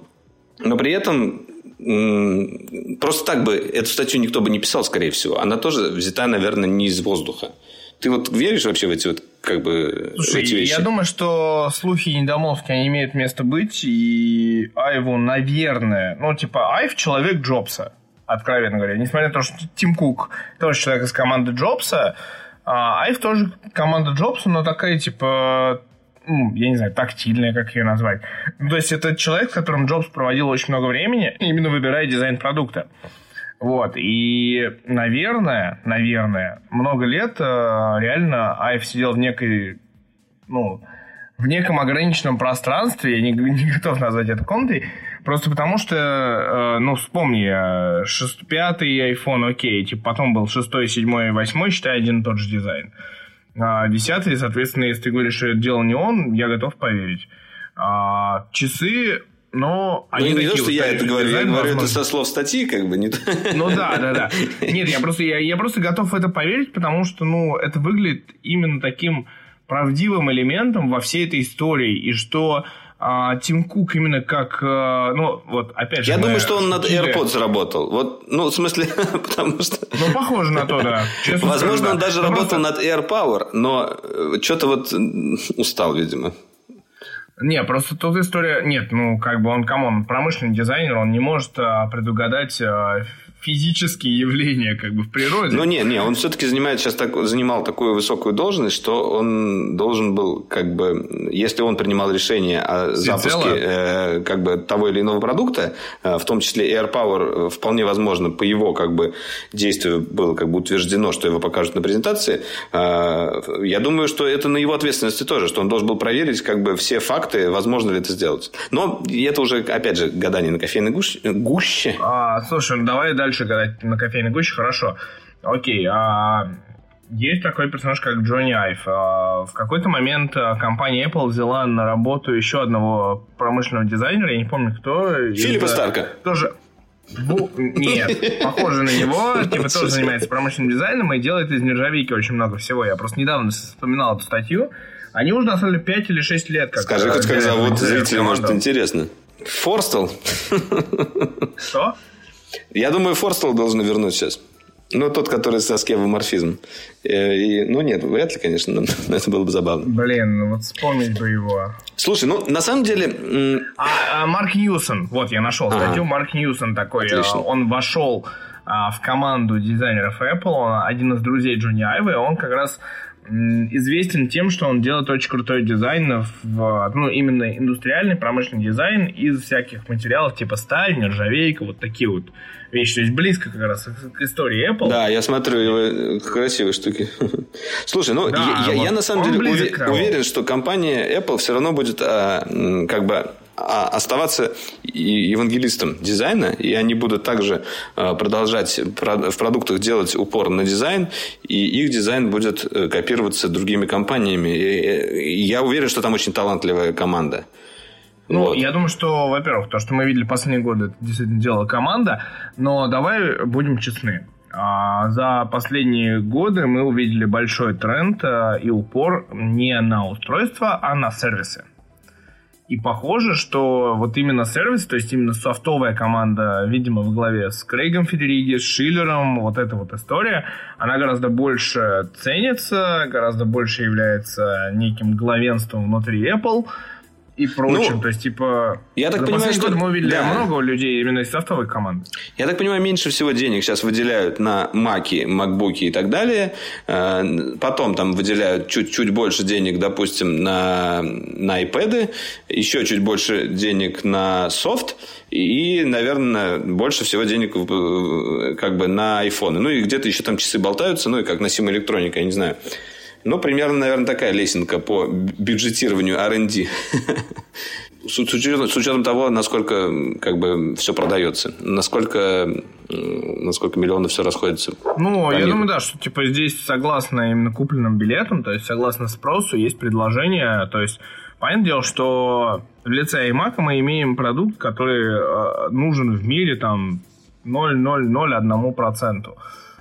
но при этом Просто так бы эту статью никто бы не писал, скорее всего. Она тоже взята, наверное, не из воздуха. Ты вот веришь вообще в эти вот как бы Слушай, эти вещи. я думаю, что слухи и недомолвки, они имеют место быть, и Айву, наверное, ну, типа, Айв человек Джобса, откровенно говоря. Несмотря на то, что Тим Кук тоже человек из команды Джобса, а Айв тоже команда Джобса, но такая, типа, ну, я не знаю, тактильная, как ее назвать. То есть это человек, с которым Джобс проводил очень много времени, именно выбирая дизайн продукта. Вот, и, наверное, наверное, много лет э, реально Айв сидел в некой, ну, в неком ограниченном пространстве, я не, не готов назвать это комнатой, просто потому что, э, ну, вспомни, э, 6, 5 iPhone, окей, типа потом был 6, 7, 8, считай, один и тот же дизайн. А 10, соответственно, если ты говоришь, что это делал не он, я готов поверить. А, часы но они ну, не такие то, что я это говорю, я говорю это со слов статьи, как бы не. Ну да, да, да. Нет, я просто, я, я просто готов в это поверить, потому что, ну, это выглядит именно таким правдивым элементом во всей этой истории. И что а, Тим Кук именно как, а, ну, вот, опять же... Я мы думаю, что он над. AirPods работал. Вот, ну, в смысле, потому что... Ну, похоже на то, да. Честно Возможно, скажу, он да. даже Ну, работал просто- над AirPower, но что-то вот устал, видимо. Не, просто тут история... Нет, ну, как бы он, come on, промышленный дизайнер, он не может а, предугадать а, физические явления, как бы, в природе. Ну, не, не, он все-таки занимает сейчас так, занимал такую высокую должность, что он должен был, как бы, если он принимал решение о запуске э, как бы того или иного продукта, э, в том числе AirPower, э, вполне возможно, по его как бы действию было как бы утверждено, что его покажут на презентации. Э, я думаю, что это на его ответственности тоже, что он должен был проверить как бы все факты, возможно ли это сделать. Но это уже, опять же, гадание на кофейной гуще. гуще. А, слушай, ну давай дальше гадать на кофейной гуще, хорошо. Окей, а, есть такой персонаж, как Джонни Айв. А, в какой-то момент а, компания Apple взяла на работу еще одного промышленного дизайнера, я не помню кто. Филиппа из- Старка. Тоже... Бу- Нет, похоже на него, типа тоже занимается промышленным дизайном и делает из нержавейки очень много всего. Я просто недавно вспоминал эту статью. Они уже на самом деле 5 или 6 лет как Скажи хоть как зовут зрителя, может, интересно. Форстел? Что? Я думаю, Форстел должен вернуть сейчас. Ну, тот, который со скевоморфизм. Э, И, ну, нет, вряд ли, конечно, но это было бы забавно. Блин, ну вот вспомнить бы его. Слушай, ну, на самом деле... А, а, Марк Ньюсон, вот я нашел статью. Марк Ньюсон такой, Отлично. а, он вошел а, в команду дизайнеров Apple, он один из друзей Джонни Айва, и он как раз известен тем, что он делает очень крутой дизайн, в, ну, именно индустриальный промышленный дизайн из всяких материалов типа сталь, нержавейка, вот такие вот вещи. То есть близко как раз к истории Apple. Да, я смотрю его э, красивые штуки. Слушай, ну, Да, я, я- я вот на самом деле уве- уверен, что компания Apple все равно будет а, как бы оставаться и- евангелистом дизайна, и они будут также а, продолжать про- в продуктах делать упор на дизайн, и их дизайн будет э, копироваться другими компаниями. И- и я уверен, что там очень талантливая команда. Ну, Вот. я думаю, что, во-первых, то, что мы видели последние годы, это действительно делала команда, но давай будем честны. А, За последние годы мы увидели большой тренд а, и упор не на устройства, а на сервисы. И похоже, что вот именно сервис, то есть именно софтовая команда, видимо, в главе с Крейгом Федериги, с Шиллером, вот эта вот история, она гораздо больше ценится, гораздо больше является неким главенством внутри Apple и прочим. Ну, то есть, типа, я так за понимаю, что- мы увидели да. много людей именно из софтовой команды. Я так понимаю, меньше всего денег сейчас выделяют на маки, макбуки и так далее. Э, Потом там выделяют чуть-чуть больше денег, допустим, на, на iPad, еще чуть больше денег на софт и, наверное, больше всего денег как бы на iPhone. Ну и где-то еще там часы болтаются, ну и как на Sim электроника, я не знаю. Ну, примерно, наверное, такая лесенка по бюджетированию R&D. С учетом, с учетом того, насколько как бы все продается, насколько, насколько миллионов все расходится. Ну, я миру. думаю, да, что типа здесь согласно именно купленным билетам, то есть согласно спросу, есть предложение. То есть, понятное дело, что в лице iMac мы имеем продукт, который э, нужен в мире там 0,001%.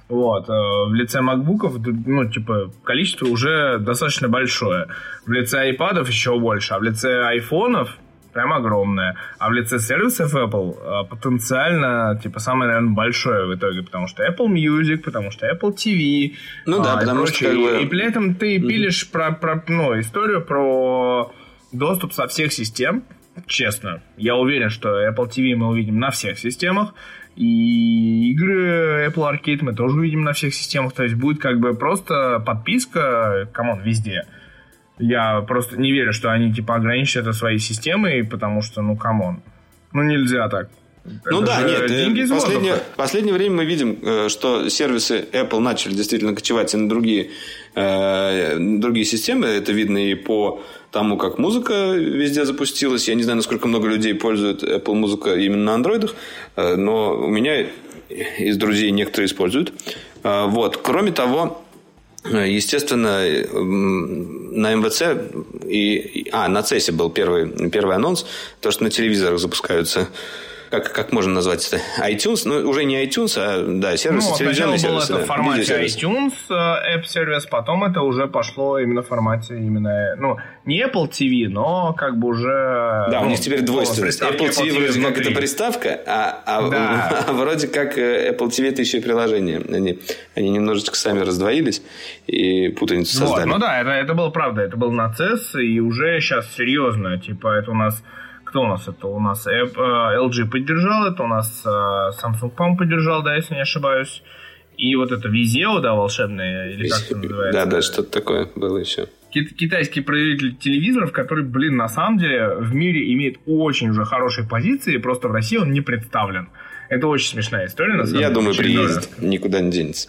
Вот. э, В лице макбуков, ну, типа, количество уже достаточно большое. В лице айпадов еще больше, а в лице айфонов прям огромное. А в лице сервисов Apple а, потенциально, типа, самое, наверное, большое в итоге, потому что Apple Music, потому что Apple TV. Ну да, потому что... Как бы... и, и при этом ты пилишь mm-hmm. про, про, ну, историю про доступ со всех систем, честно. Я уверен, что Apple TV мы увидим на всех системах. И игры Apple Arcade мы тоже увидим на всех системах. То есть будет как бы просто подписка, come on, везде. Я просто не верю, что они типа ограничат это своей системой, потому что, ну, come on. Ну, нельзя так. Ну да, нет, э, деньги последнее, последнее время мы видим, э, что сервисы Apple начали действительно кочевать и на другие, э, другие системы. Это видно и по тому, как музыка везде запустилась. Я не знаю, насколько много людей пользуют Apple музыка именно на андроидах, но у меня из друзей некоторые используют. Вот. Кроме того, Естественно, на МВЦ и... А, на CES был первый, первый анонс, то, что на телевизорах запускаются как, как можно назвать это? iTunes, ну, уже не iTunes, а, да, сервис, ну, телевизионный сервис. это в формате iTunes э, App сервис, потом это уже пошло именно в формате именно, ну, не Apple TV, но как бы уже... Да, ну, у них теперь двойственность. Apple, Apple TV, TV вроде как это приставка, а, а, да. а вроде как э, Apple TV это еще и приложение. Они, они немножечко сами раздвоились и путаницу создали. Вот, ну да, это, это было правда, это был на CES, и уже сейчас серьезно, типа, это у нас кто у нас это? У нас LG э, поддержал это, у нас э, Samsung, по поддержал, да, если не ошибаюсь. И вот это Vizio, да, волшебное, или как это называется? Да, да, что-то такое было еще. Китайский производитель телевизоров, который, блин, на самом деле в мире имеет очень уже хорошие позиции, просто в России он не представлен. Это очень смешная история, на самом Я деле. Я думаю, приедет, никуда не денется.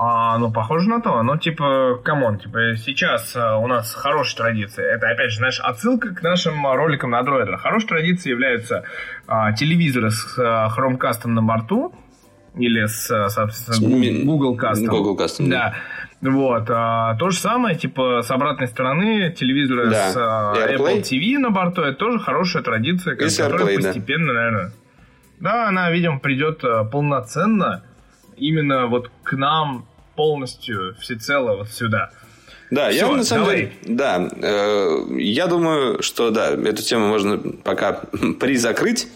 А, ну, похоже на то. Ну, типа, come on, типа, сейчас а, у нас хорошая традиция. Это, опять же, знаешь, отсылка к нашим роликам на Android. Хорошей традицией являются а, телевизоры с а, Chromecast на борту или с, собственно, Google Cast. Google Cast, да. да. Вот. А, то же самое, типа, с обратной стороны телевизоры да. с а, Apple TV на борту. Это тоже хорошая традиция, которая AirPlay, постепенно, да. наверное... Да, она, видимо, придет полноценно именно вот к нам полностью, всецело вот сюда. Да, Все, я на самом давай. деле, да, э, я думаю, что да, эту тему можно пока призакрыть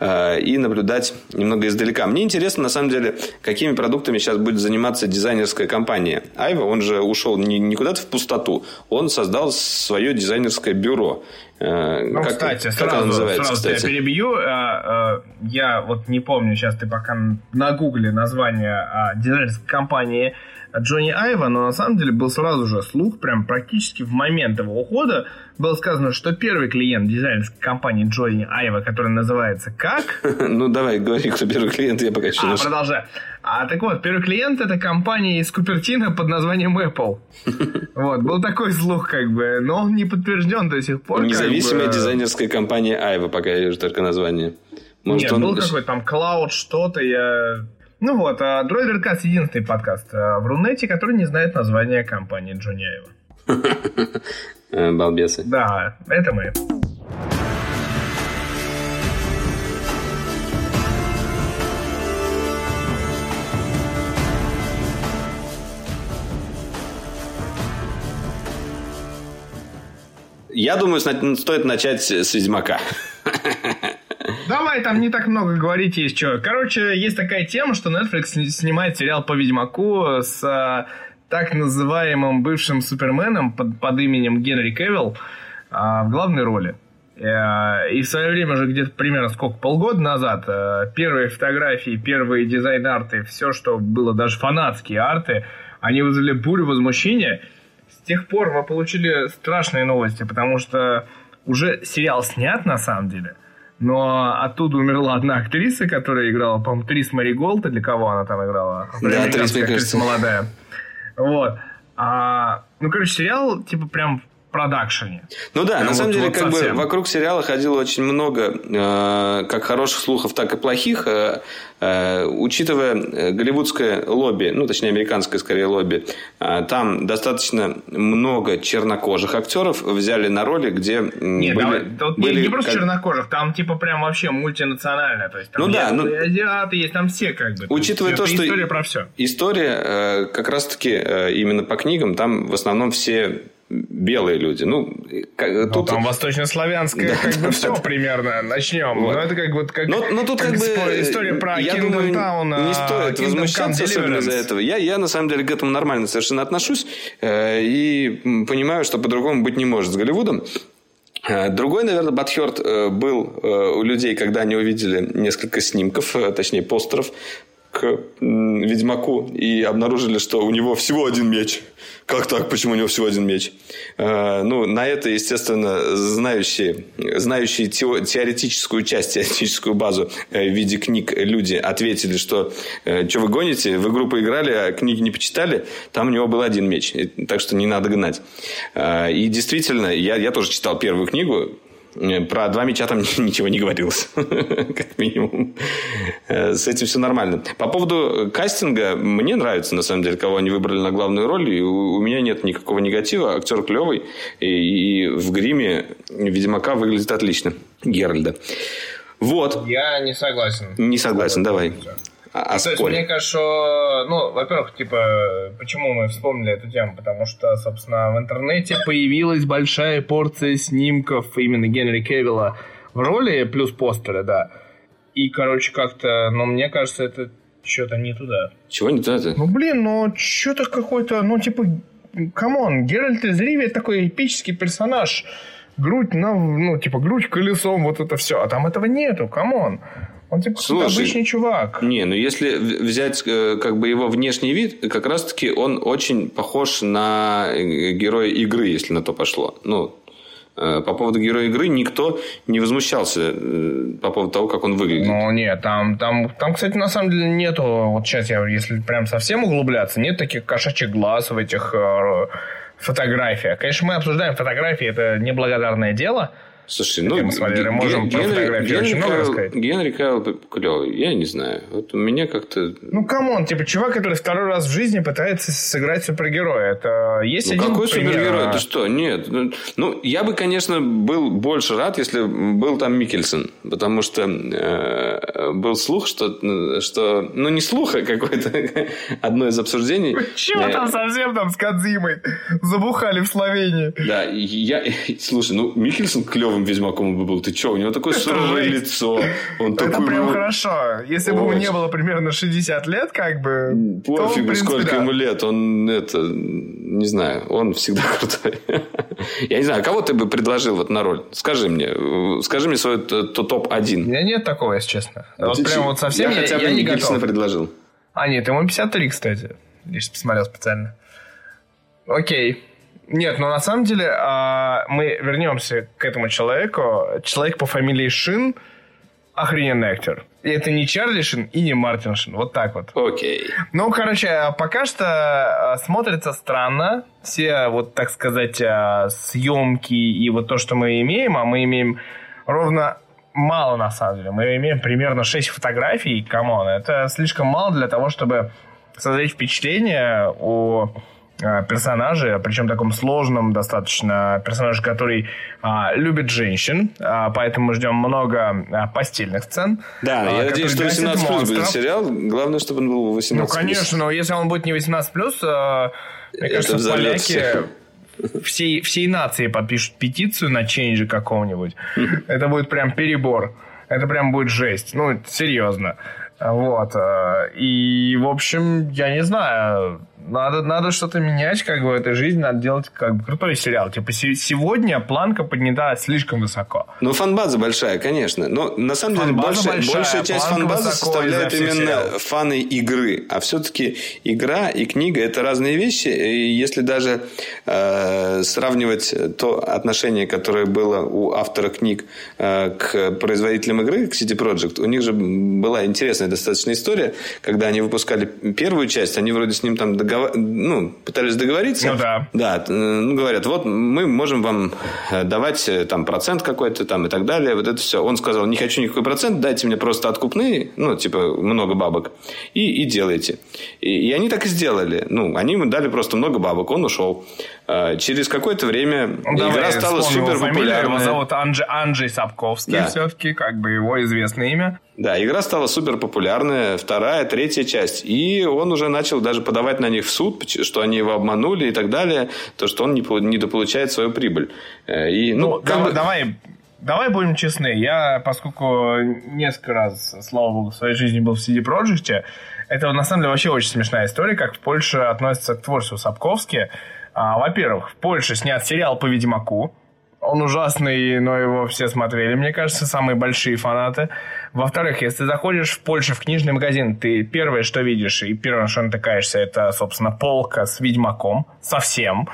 и наблюдать немного издалека. Мне интересно, на самом деле, какими продуктами сейчас будет заниматься дизайнерская компания. Айва, он же ушел не, куда-то в пустоту, он создал свое дизайнерское бюро. Э, ну, как, кстати, как сразу, называется, сразу кстати? я перебью. А, я вот не помню, сейчас ты пока на гугле название а, дизайнерской компании Джонни Айва, но на самом деле был сразу же слух, прям практически в момент его ухода, было сказано, что первый клиент дизайнерской компании Джонни Айва, который называется как? Ну, давай, говори, кто первый клиент, я пока еще А, продолжай. А, так вот, первый клиент это компания из Купертино под названием Apple. Вот, был такой слух, как бы, но он не подтвержден до сих пор. Независимая дизайнерская компания Айва, пока я вижу только название. Может, Нет, он... был какой-то там Cloud что-то, я ну вот, а Cast единственный подкаст а, в Рунете, который не знает название компании Джуняева. Э, балбесы. Да, это мы. Я думаю, стоит начать с Ведьмака. Давай, там не так много говорить есть что. Короче, есть такая тема, что Netflix снимает сериал по Ведьмаку с а, так называемым бывшим Суперменом под, под именем Генри Кевилл а, в главной роли. Э, и в свое время уже где-то примерно сколько, полгода назад, э, первые фотографии, первые дизайн-арты, все, что было, даже фанатские арты, они вызвали бурю возмущения. С тех пор мы получили страшные новости, потому что уже сериал снят на самом деле – но оттуда умерла одна актриса, которая играла, по-моему, Трис Мари Голд, для кого она там играла? Да, Трис, мне кажется. молодая. Вот. А, ну, короче, сериал, типа, прям продакшене. Ну да, Прям на самом деле, вот как совсем. бы вокруг сериала ходило очень много э, как хороших слухов, так и плохих. Э, э, учитывая э, голливудское лобби, ну точнее американское скорее лобби, э, там достаточно много чернокожих актеров взяли на роли, где Нет, были, давай, тут были не, не просто как... чернокожих, там типа прям вообще мультинациональная, то есть там ну, да, ну, азиаты есть, там все как бы. Учитывая то, что история про все. История э, как раз-таки э, именно по книгам, там в основном все белые люди. Ну, как, ну тут... там восточнославянское, да, как бы все примерно. Начнем. Вот. Но ну, это как вот как, но, но тут как, как бы история про я Kingdom думаю, Town. Не стоит Kingdom возмущаться особенно из-за этого. Я, я на самом деле к этому нормально совершенно отношусь э, и понимаю, что по-другому быть не может с Голливудом. Э, другой, наверное, Батхерт э, был э, у людей, когда они увидели несколько снимков, точнее постеров к Ведьмаку и обнаружили, что у него всего один меч. Как так? Почему у него всего один меч? Э, ну, на это, естественно, знающие, знающие теоретическую часть, теоретическую базу э, в виде книг люди ответили, что э, что вы гоните, в игру поиграли, а книги не почитали, там у него был один меч. Так что не надо гнать. И действительно, я, я тоже читал первую книгу, про два мяча там ничего не говорилось, как минимум. Э, с этим все нормально. По поводу кастинга, мне нравится, на самом деле, кого они выбрали на главную роль. И у меня нет никакого негатива. Актер клевый. И, в гриме Ведьмака выглядит отлично. Геральда. Вот. Я не согласен. Не согласен, давай. А, ну, то есть, мне кажется, что, ну, во-первых, типа, почему мы вспомнили эту тему? Потому что, собственно, в интернете появилась большая порция снимков именно Генри Кевилла в роли, плюс постеры, да. И, короче, как-то, ну, мне кажется, это что-то не туда. Чего не туда-то? Ну, блин, ну, что-то какой-то, ну, типа, come on, Геральт из Ривии такой эпический персонаж. Грудь, на, ну, типа, грудь колесом, вот это все. А там этого нету, come on. Он типа Слушай, обычный чувак. Не, ну если взять э, как бы его внешний вид, как раз-таки он очень похож на э, героя игры, если на то пошло. Ну, э, по поводу героя игры никто не возмущался по поводу того, как он выглядит. Ну, нет, там, там, там, кстати, на самом деле нету, вот сейчас я, если прям совсем углубляться, нет таких кошачьих глаз в этих э, фотографиях. Конечно, мы обсуждаем фотографии, это неблагодарное дело, Слушай, ну, мы смотрели, можем Генри, Генри, очень много сказать. Генри Кавилл клевый, я не знаю. Вот у меня как-то... Ну, come on, типа чувак, который второй раз в жизни пытается сыграть супергероя. Это есть ну, один какой пример... супергерой? Ты что? Нет. Ну, ну, я бы, конечно, был больше рад, если был Мадс Миккельсен. Потому что э, был слух, что, что... Ну, не слух, а какое-то одно из обсуждений. Чего там совсем там с Кадзимой? Забухали в Словении. Да, я... Слушай, ну, Микельсон клевый новым Ведьмаком бы был. Ты что, у него такое суровое лицо. Он это такой, прям хорошо. Если бы ему не было примерно 60 лет, как бы... Пофигу, то, сколько да. ему лет. Он это... Не знаю. Он всегда крутой. Я не знаю, кого ты бы предложил вот на роль? Скажи мне. Скажи мне свой топ-1. У меня нет такого, если честно. Вот прям вот совсем я, хотя бы не готов. предложил. А, нет, ему 53, кстати. Я сейчас посмотрел специально. Окей. Нет, но на самом деле а, мы вернемся к этому человеку. Человек по фамилии Шин охрененный актер. И это не Чарли Шин и не Мартин Шин. Вот так вот. Окей. Okay. Ну, короче, пока что смотрится странно. Все, вот так сказать, съемки и вот то, что мы имеем, а мы имеем ровно мало, на самом деле. Мы имеем примерно 6 фотографий. Come on, это слишком мало для того, чтобы создать впечатление о персонаже, причем таком сложном достаточно персонаже, который а, любит женщин, а, поэтому ждем много а, постельных сцен. Да, а, я надеюсь, что 18 плюс будет сериал. Главное, чтобы он был 18 Ну, конечно, но если он будет не 18 плюс, а, мне Это кажется, поляки всей, всей нации подпишут петицию на ченджи какого-нибудь. Это будет прям перебор. Это прям будет жесть. Ну, серьезно. Вот. Э, и, в общем, я не знаю, надо, надо что-то менять как бы в этой жизни, надо делать как бы крутой сериал. Типа сегодня планка поднята слишком высоко. Ну, фанбаза большая, конечно. Но на самом деле больше, большая, большая часть фанбазы составляет именно сериал. фаны игры. А все-таки игра и книга это разные вещи. И если даже э, сравнивать то отношение, которое было у автора книг э, к производителям игры, к CD Projekt, у них же была интересная достаточно история, когда они выпускали первую часть, они вроде с ним там договор... ну, пытались договориться. Ну да. Да, ну, говорят, вот мы можем вам э, давать э, там процент какой-то там и так далее, вот это все. Он сказал, не хочу никакой процент, дайте мне просто откупные, ну, типа, много бабок, и, и делайте. И, и они так и сделали. Ну, они ему дали просто много бабок, он ушел. Э, через какое-то время ну, игра Давай стала супер популярной. Его зовут Анджи, Анджей Сапковский да. все-таки, как бы его известное имя. Да, игра стала супер популярная, вторая, третья часть. И он уже начал даже подавать на них в суд, что они его обманули и так далее, то, что он не недополучает свою прибыль. Э, и, ну, ну как бы... давай Давай будем честны, я, поскольку несколько раз, слава богу, в своей жизни был в CD Projekt, это на самом деле вообще очень смешная история, как в Польше относятся к творчеству Сапковски. А, во-первых, в Польше снят сериал по Ведьмаку. Он ужасный, но его все смотрели, мне кажется, самые большие фанаты. Во-вторых, если заходишь в Польшу в книжный магазин, ты первое, что видишь, и первое, что натыкаешься, это, собственно, полка с Ведьмаком. Совсем.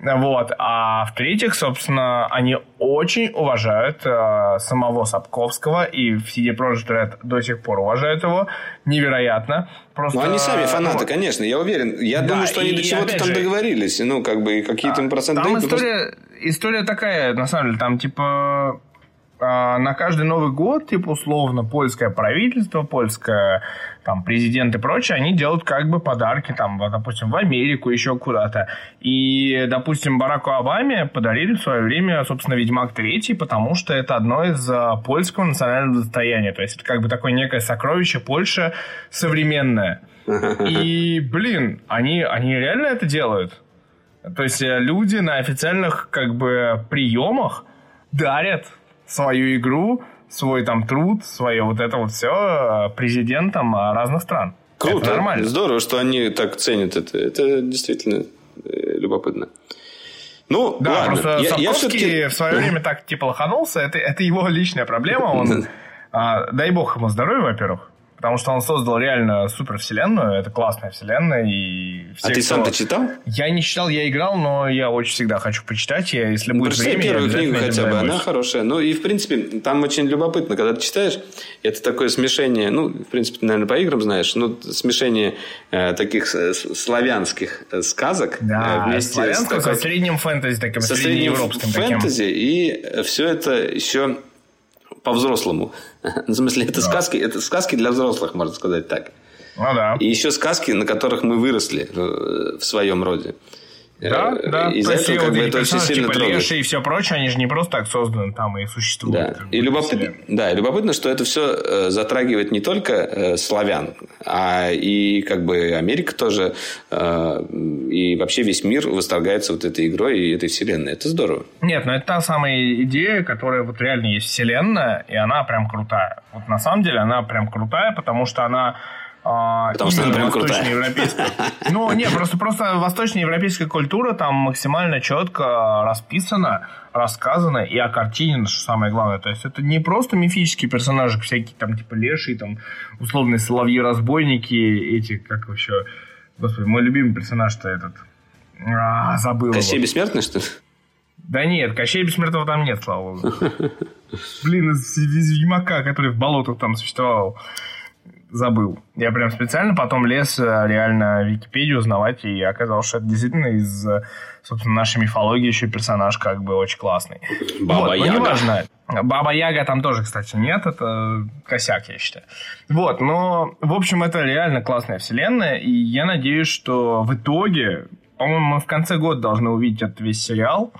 Вот. А в-третьих, собственно, они очень уважают э, самого Сапковского, и в CD Projekt Red до сих пор уважают его. Невероятно. Просто, ну, они сами фанаты, ну, конечно, я уверен. Я да, думаю, что они до чего-то там же, договорились. Ну, как бы, какие-то им проценты... Там история, просто... история такая, на самом деле, там, типа, а, на каждый Новый год, типа, условно, польское правительство, польское там, президент и прочее, они делают как бы подарки, там, допустим, в Америку, еще куда-то. И, допустим, Бараку Обаме подарили в свое время, собственно, «Ведьмак 3», потому что это одно из а, польского национального достояния. То есть это как бы такое некое сокровище Польши современное. И, блин, они, они реально это делают. То есть э, люди на официальных как бы приемах дарят свою игру свой там труд, свое вот это вот все э, президентам э, разных стран. Круто. Это нормально. Здорово, что они так ценят это. Это действительно э, любопытно. Ну, да, ладно. просто я, я в свое время так типа лоханулся. Это, это его личная проблема. Он, а, дай бог ему здоровья, во-первых. Потому что он создал реально супер вселенную, это классная вселенная. И все, а ты сам-то читал? Я не читал, я играл, но я очень всегда хочу почитать. Я, если будет Прочитай время, первую книгу хотя бы, она хорошая. Ну и, в принципе, там очень любопытно, когда ты читаешь, это такое смешение, ну, в принципе, ты, наверное, по играм знаешь, ну, смешение э, таких э, славянских э, сказок. Да, э, вместе славянского с, такой, со средним фэнтези, таким со средним фэнтези, таким. и все это еще по-взрослому. В смысле, это да. сказки, это сказки для взрослых, можно сказать так. Ну да. И еще сказки, на которых мы выросли в своем роде. Да, э, да. Из-за этого как бы это очень сильно типа трогает. и все прочее, они же не просто так созданы там и существуют. Да, и, любопытно, да, и любопытно, что это все э, затрагивает не только э, славян, а и как бы Америка тоже, и вообще весь мир восторгается вот этой игрой и этой вселенной. Это здорово. Нет, но это та самая идея, которая вот реально есть вселенная, и она прям крутая. Вот на самом деле она прям крутая, потому что она Потому что она прям крутая. Ну, нет, просто, просто восточноевропейская культура там максимально четко расписана, рассказана и окартинена, что самое главное. То есть это не просто мифические персонажи, всякие там типа лешие, там условные соловьи-разбойники, эти, как вообще... Господи, мой любимый персонаж-то этот... А, забыл Кощей. Бессмертный, что ли? Да нет, Кощей Бессмертного там нет, слава богу. Блин, из, из Ведьмака, который в болотах там существовал забыл. Я прям специально потом лез э, реально в Википедию узнавать, и оказалось, что это действительно из, э, собственно, нашей мифологии еще персонаж как бы очень классный. Баба вот, Яга. Ну, неважно. Баба Яга там тоже, кстати, нет, это косяк, я считаю. Вот, но, в общем, это реально классная вселенная, и я надеюсь, что в итоге, по-моему, мы в конце года должны увидеть этот весь сериал.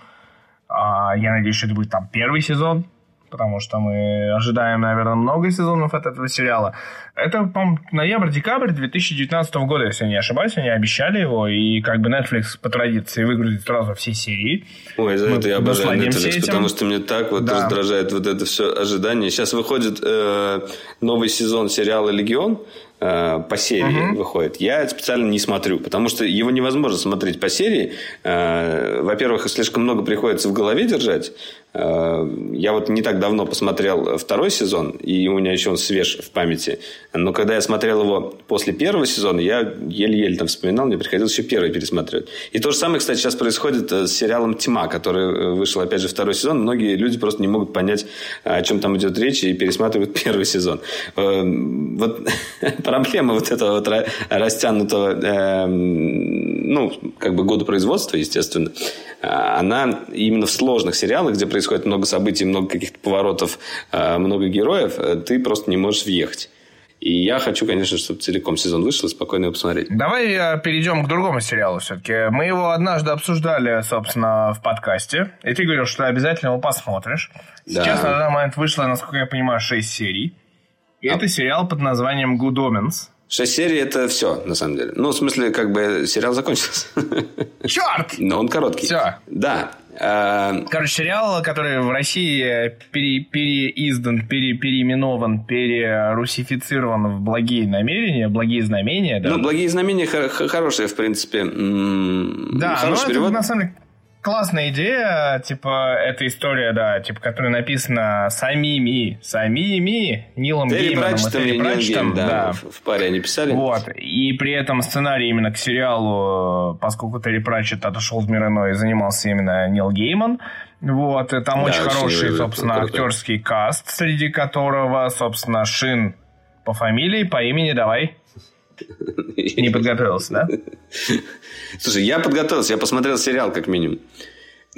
А, я надеюсь, что это будет там первый сезон, потому что мы ожидаем, наверное, много сезонов от этого сериала. Это, по-моему, ноябрь-декабрь 2019 года, если я не ошибаюсь, они обещали его, и как бы Netflix по традиции выгрузит сразу все серии. Ой, за мы это я обожаю Netflix, этим. потому что мне так вот да. раздражает вот это все ожидание. Сейчас выходит э, новый сезон сериала «Легион», Э, по серии угу. выходит, я специально не смотрю, потому что его невозможно смотреть по серии. Э, во-первых, слишком много приходится в голове держать. Э, я вот не так давно посмотрел второй сезон, и у меня еще он свеж в памяти. Но когда я смотрел его после первого сезона, я еле-еле там вспоминал, мне приходилось еще первый пересматривать. И то же самое, кстати, сейчас происходит с сериалом «Тьма», который вышел, опять же, второй сезон. Многие люди просто не могут понять, о чем там идет речь, и пересматривают первый сезон. Вот проблема вот этого вот растянутого, э, ну, как бы года производства, естественно, она именно в сложных сериалах, где происходит много событий, много каких-то поворотов, э, много героев, э, ты просто не можешь въехать. И я хочу, конечно, чтобы целиком сезон вышел и спокойно его посмотреть. Давай э, перейдем к другому сериалу все-таки. Мы его однажды обсуждали, собственно, в подкасте. И ты говорил, что обязательно его посмотришь. Сейчас да. на данный момент вышло, насколько я понимаю, 6 серий. И а... это сериал под названием Good Omens. Шесть серий это все, на самом деле. Ну, в смысле, как бы сериал закончился. Черт! Но он короткий. Все. Да. А, Короче, сериал, который в России пере, переиздан, пере, переименован, перерусифицирован в благие намерения, благие знамения. Да? Ну, благие знамения хорошие, в принципе. Да, но это, на самом деле, классная идея, типа, эта история, да, типа, которая написана самими, самими Нилом Терри Гейманом Пратчетом и Терри Пратчетом. Да, да. В, в паре они писали. Вот, и при этом сценарий именно к сериалу, поскольку Терри Пратчет отошел в мир иной и занимался именно Нил Гейман, вот, и там да, очень хороший, очень собственно, крутой. актерский каст, среди которого, собственно, Шин по фамилии, по имени, давай. Не подготовился, да? Слушай, я подготовился, я посмотрел сериал как минимум.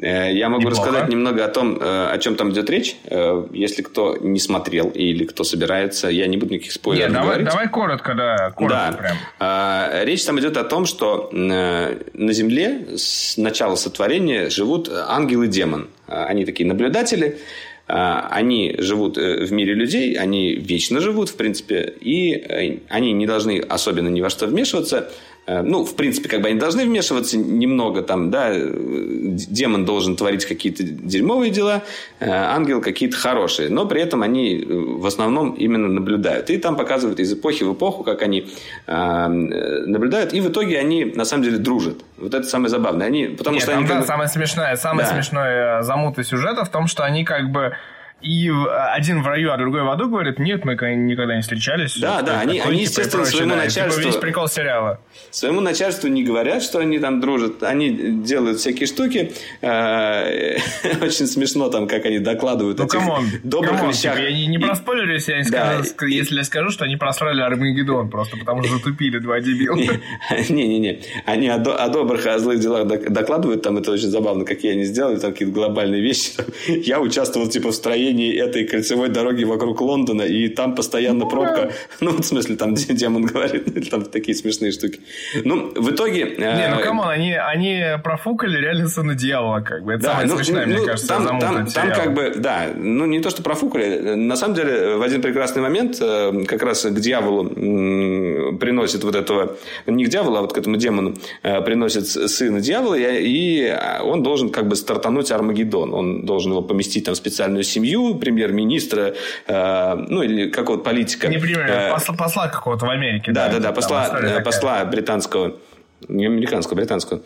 Э, я могу Неплохо. рассказать немного о том, э, о чем там идет речь. Э, если кто не смотрел или кто собирается, я не буду никаких спойлеров Нет, давай, говорить. Давай коротко, да. Коротко да. Прям. Речь там идет о том, что на Земле с начала сотворения живут ангел и демон. Они такие наблюдатели. Они живут в мире людей, они вечно живут, в принципе, и они не должны особенно ни во что вмешиваться. Э, ну, в принципе, как бы они должны вмешиваться немного там, да, демон должен творить какие-то дерьмовые дела, э, ангел какие-то хорошие, но при этом они э, в основном именно наблюдают. И там показывают из эпохи в эпоху, как они наблюдают, и в итоге они на самом деле дружат. Вот это самое забавное. Они, потому Нет, что там, они, да, как бы... самое смешное, самое да. смешное замуты сюжета в том, что они как бы и один в раю, а другой в аду говорит, нет, мы никогда не встречались. Да, да, они, они типа, естественно, прочее, своему да, начальству... Типа весь прикол сериала. Своему начальству не говорят, что они там дружат. Они делают всякие штуки. Э, очень смешно там, как они докладывают ну, come on, добрых come on, вещах. Типа, я не проспойлерю, если я, не да, скажу, если я скажу, что они просрали Армагеддон, просто потому что затупили два дебила. Не-не-не. Они о, о добрых, о злых делах докладывают. Там это очень забавно, какие они сделали. Там какие-то глобальные вещи. Я участвовал типа в строении построении этой кольцевой дороги вокруг Лондона, и там постоянно ну, пробка. Ну, в смысле, там демон говорит, там такие смешные штуки. Ну, в итоге... Э, не, ну, come on, они, они профукали реально сына дьявола, как бы. Это да, самое ну, смешное, ну, мне кажется, там, там, там как бы, да, ну, не то, что профукали. На самом деле, в один прекрасный момент э, как раз к дьяволу приносит вот этого, не к дьяволу, а вот к этому демону э, приносит сына дьявола, и он должен как бы стартануть Армагеддон. Он должен его поместить там в специальную семью, семью премьер-министра, э, ну или какого-то политика. Не премьер, э, посла, посла какого-то в Америке. Да, да, да, посла, э, посла британского, не американского, британского.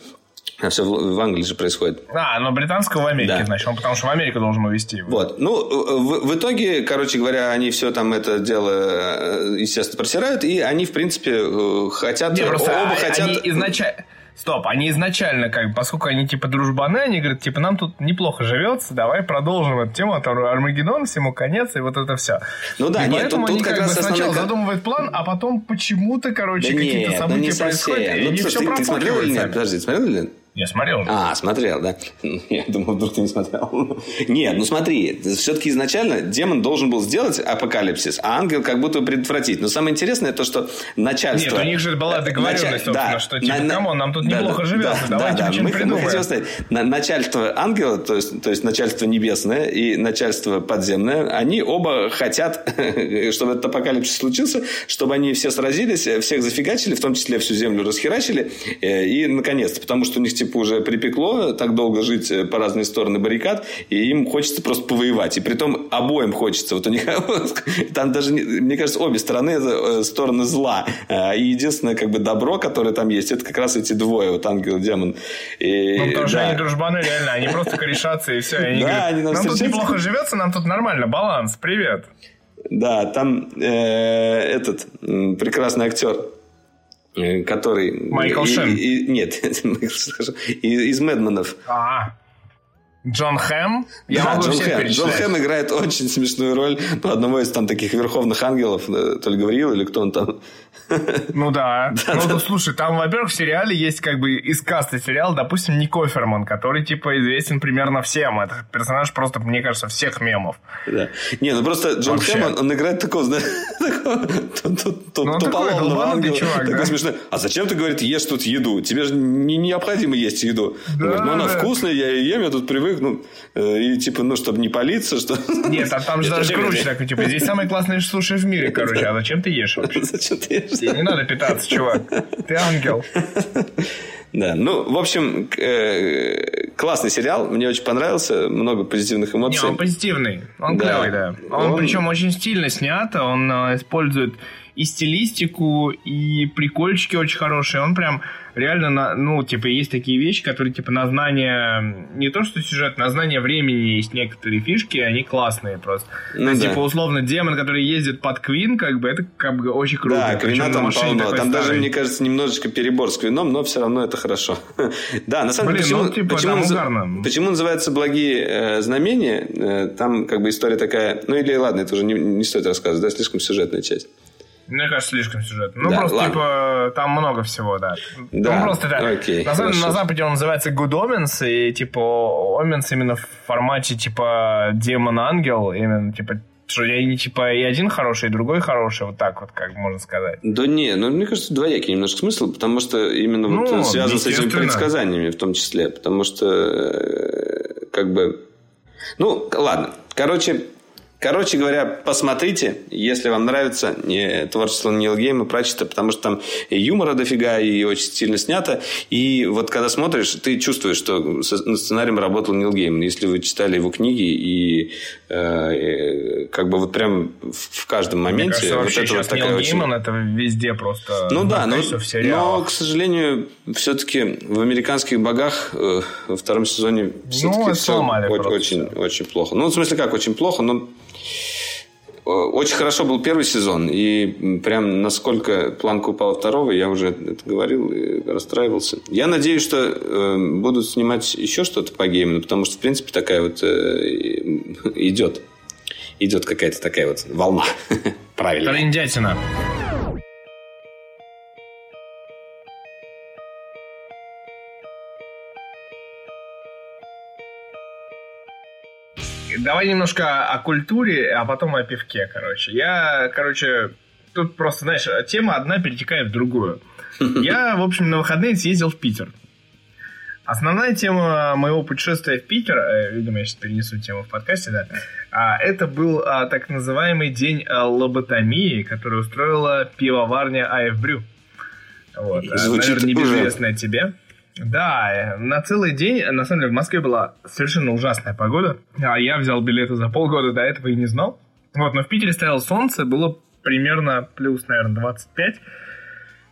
А все в, Англии же происходит. А, но британского в Америке, да. значит, он потому что в Америку должен увезти его. Вот. Ну, в, в итоге, короче говоря, они все там это дело, э, естественно, просирают, и они, в принципе, э, хотят... Не, просто оба хотят... Они изначально Стоп, они изначально, как поскольку они типа дружбаны, они говорят, типа, нам тут неплохо живется, давай продолжим эту тему, а Армагеддон, всему конец, и вот это все. Ну да, и нет, тут, они тут как, как бы сначала основной... задумывают план, а потом почему-то, короче, да какие-то нет, события ну не происходят, и ну, они слушай, все ты, ты смотрел или нет? Подожди, смотрел или нет? Я смотрел. А, смотрел, да? Я думал, вдруг ты не смотрел. Нет, ну смотри, все-таки изначально демон должен был сделать апокалипсис, а ангел как будто предотвратить. Но самое интересное то, что начальство... Нет, у них же была договоренность, Началь... да, что типа, на... come on, нам тут да, неплохо да, живется, да, давайте да, да. Мы, мы хотим сказать, начальство ангела, то есть, то есть начальство небесное и начальство подземное, они оба хотят, чтобы этот апокалипсис случился, чтобы они все сразились, всех зафигачили, в том числе всю землю расхерачили, э, и наконец-то, потому что у них типа уже припекло так долго жить э, по разные стороны баррикад, и им хочется просто повоевать. И при том обоим хочется. Вот у них там даже, мне кажется, обе стороны это э, стороны зла. Э, и единственное как бы добро, которое там есть, это как раз эти двое, вот ангел и демон. И, ну, потому да. что они дружбаны реально, они просто корешатся и все. Они да, говорят, они нам, нам тут неплохо живется, нам тут нормально, баланс, привет. Да, там э, этот прекрасный актер который... Майкл Шен. И, и, нет, из, из Мэдменов. А, Джон Хэм? Я да, могу Джон Хэм. Джон Хэм играет очень смешную роль ну, одного из там таких верховных ангелов, э, то ли говорил, или кто он там. Ну да. да ну, да. слушай, там, во-первых, в сериале есть как бы из касты сериала, допустим, Ник Оферман, который, типа, известен примерно всем. Это персонаж просто, мне кажется, всех мемов. Да. Не, ну просто Джон Вообще. Хэм, он, он играет такого, знаешь, ну, туполомного ангела. Чувак, такой смешной. А зачем ты, говорит, ешь тут еду? Тебе же не необходимо есть еду. Ну она вкусная, я ее ем, я тут привык, ну, э, и типа, ну, чтобы не палиться, что... Нет, а там же даже круче такой, типа, здесь самые классные суши в мире, короче, а зачем ты ешь вообще? Зачем ты ешь? Не надо питаться, чувак. Ты ангел. Да, ну, в общем, э, классный сериал, мне очень понравился, много позитивных эмоций. Не, он позитивный, он да. клевый, да. Он, он, причем очень стильно снят, он э, использует и стилистику, и прикольчики очень хорошие. Он прям реально, на, ну, типа, есть такие вещи, которые, типа, на знание, не то что сюжет, на знание времени есть некоторые фишки, они классные просто. Ну, есть, да. типа, условно, демон, который ездит под Квин, как бы, это как бы очень круто. Да, Квина там полно. Там даже, мне кажется, немножечко перебор с Квином, но все равно это хорошо. да, на самом деле, почему, ну, типа, почему, наз... почему «Благие э, знамения»? Э, там, как бы, история такая... Ну, или, ладно, это уже не, не стоит рассказывать, да, слишком сюжетная часть. Мне кажется, слишком сюжетно. Ну, да, просто, ладно. типа, там много всего, да. Да, ну, просто, да. Окей, на, самом, на Западе он называется Good Omens, и, типа, Omens именно в формате, типа, демон-ангел, именно, типа, что я не типа и один хороший, и другой хороший, вот так вот, как можно сказать. Да не, ну мне кажется, двоякий немножко смысл, потому что именно ну, вот связан с этими предсказаниями в том числе, потому что э, как бы... Ну, ладно. Короче, Короче говоря, посмотрите, если вам нравится не, творчество Нил Гейма, Пратчета, потому что там и юмора дофига, и очень стильно снято. И вот когда смотришь, ты чувствуешь, что над сценарием работал Нил Гейман. Если вы читали его книги, и э, как бы вот прям в каждом моменте... Мне кажется, вот это вот такая Нил очень... Гейман это везде просто... Ну да, но, но, к сожалению, все-таки в американских богах э, во втором сезоне все-таки ну, все очень, очень, очень плохо. Ну, в смысле как, очень плохо, но очень хорошо был первый сезон, и прям насколько планка упала второго, я уже это говорил и расстраивался. Я надеюсь, что э, будут снимать еще что-то по гейму, потому что, в принципе, такая вот э, идет. Идет какая-то такая вот волна. Правильно. Трендятина. Давай немножко о культуре, а потом о пивке, короче. Я, короче, тут просто, знаешь, тема одна перетекает в другую. Я, в общем, на выходные съездил в Питер. Основная тема моего путешествия в Питер, э, видимо, я сейчас перенесу тему в подкасте, да, а, это был а, так называемый день а, лоботомии, который устроила пивоварня АФ Брю. Вот. Звучит Наверное, небезвестная тебе. Да, э, на целый день, на самом деле, в Москве была совершенно ужасная погода. А я взял билеты за полгода до этого и не знал. Вот, но в Питере стояло солнце, было примерно плюс, наверное, 25.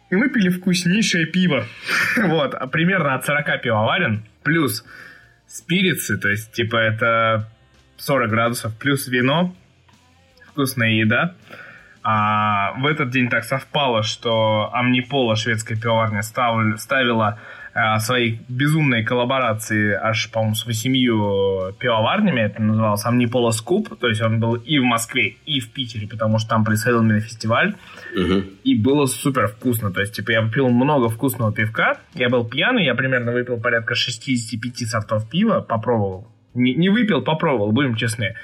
И мы пили вкуснейшее пиво. вот, а примерно от 40 пивоварен. Плюс спирицы, то есть, типа, это 40 градусов, плюс вино, вкусная еда. А в этот день так совпало, что Амнипола, шведская пивоварня, ставила Э, своей безумной коллаборации аж, по-моему, с восемью пивоварнями. Это называлось Omnipola Scoop. То есть он был и в Москве, и в Питере, потому что там происходил именно фестиваль. Угу. И было супер вкусно. То есть, типа, я пил много вкусного пивка. Я был пьяный, я примерно выпил порядка 65 сортов пива, попробовал. Не, не выпил, попробовал, будем честны.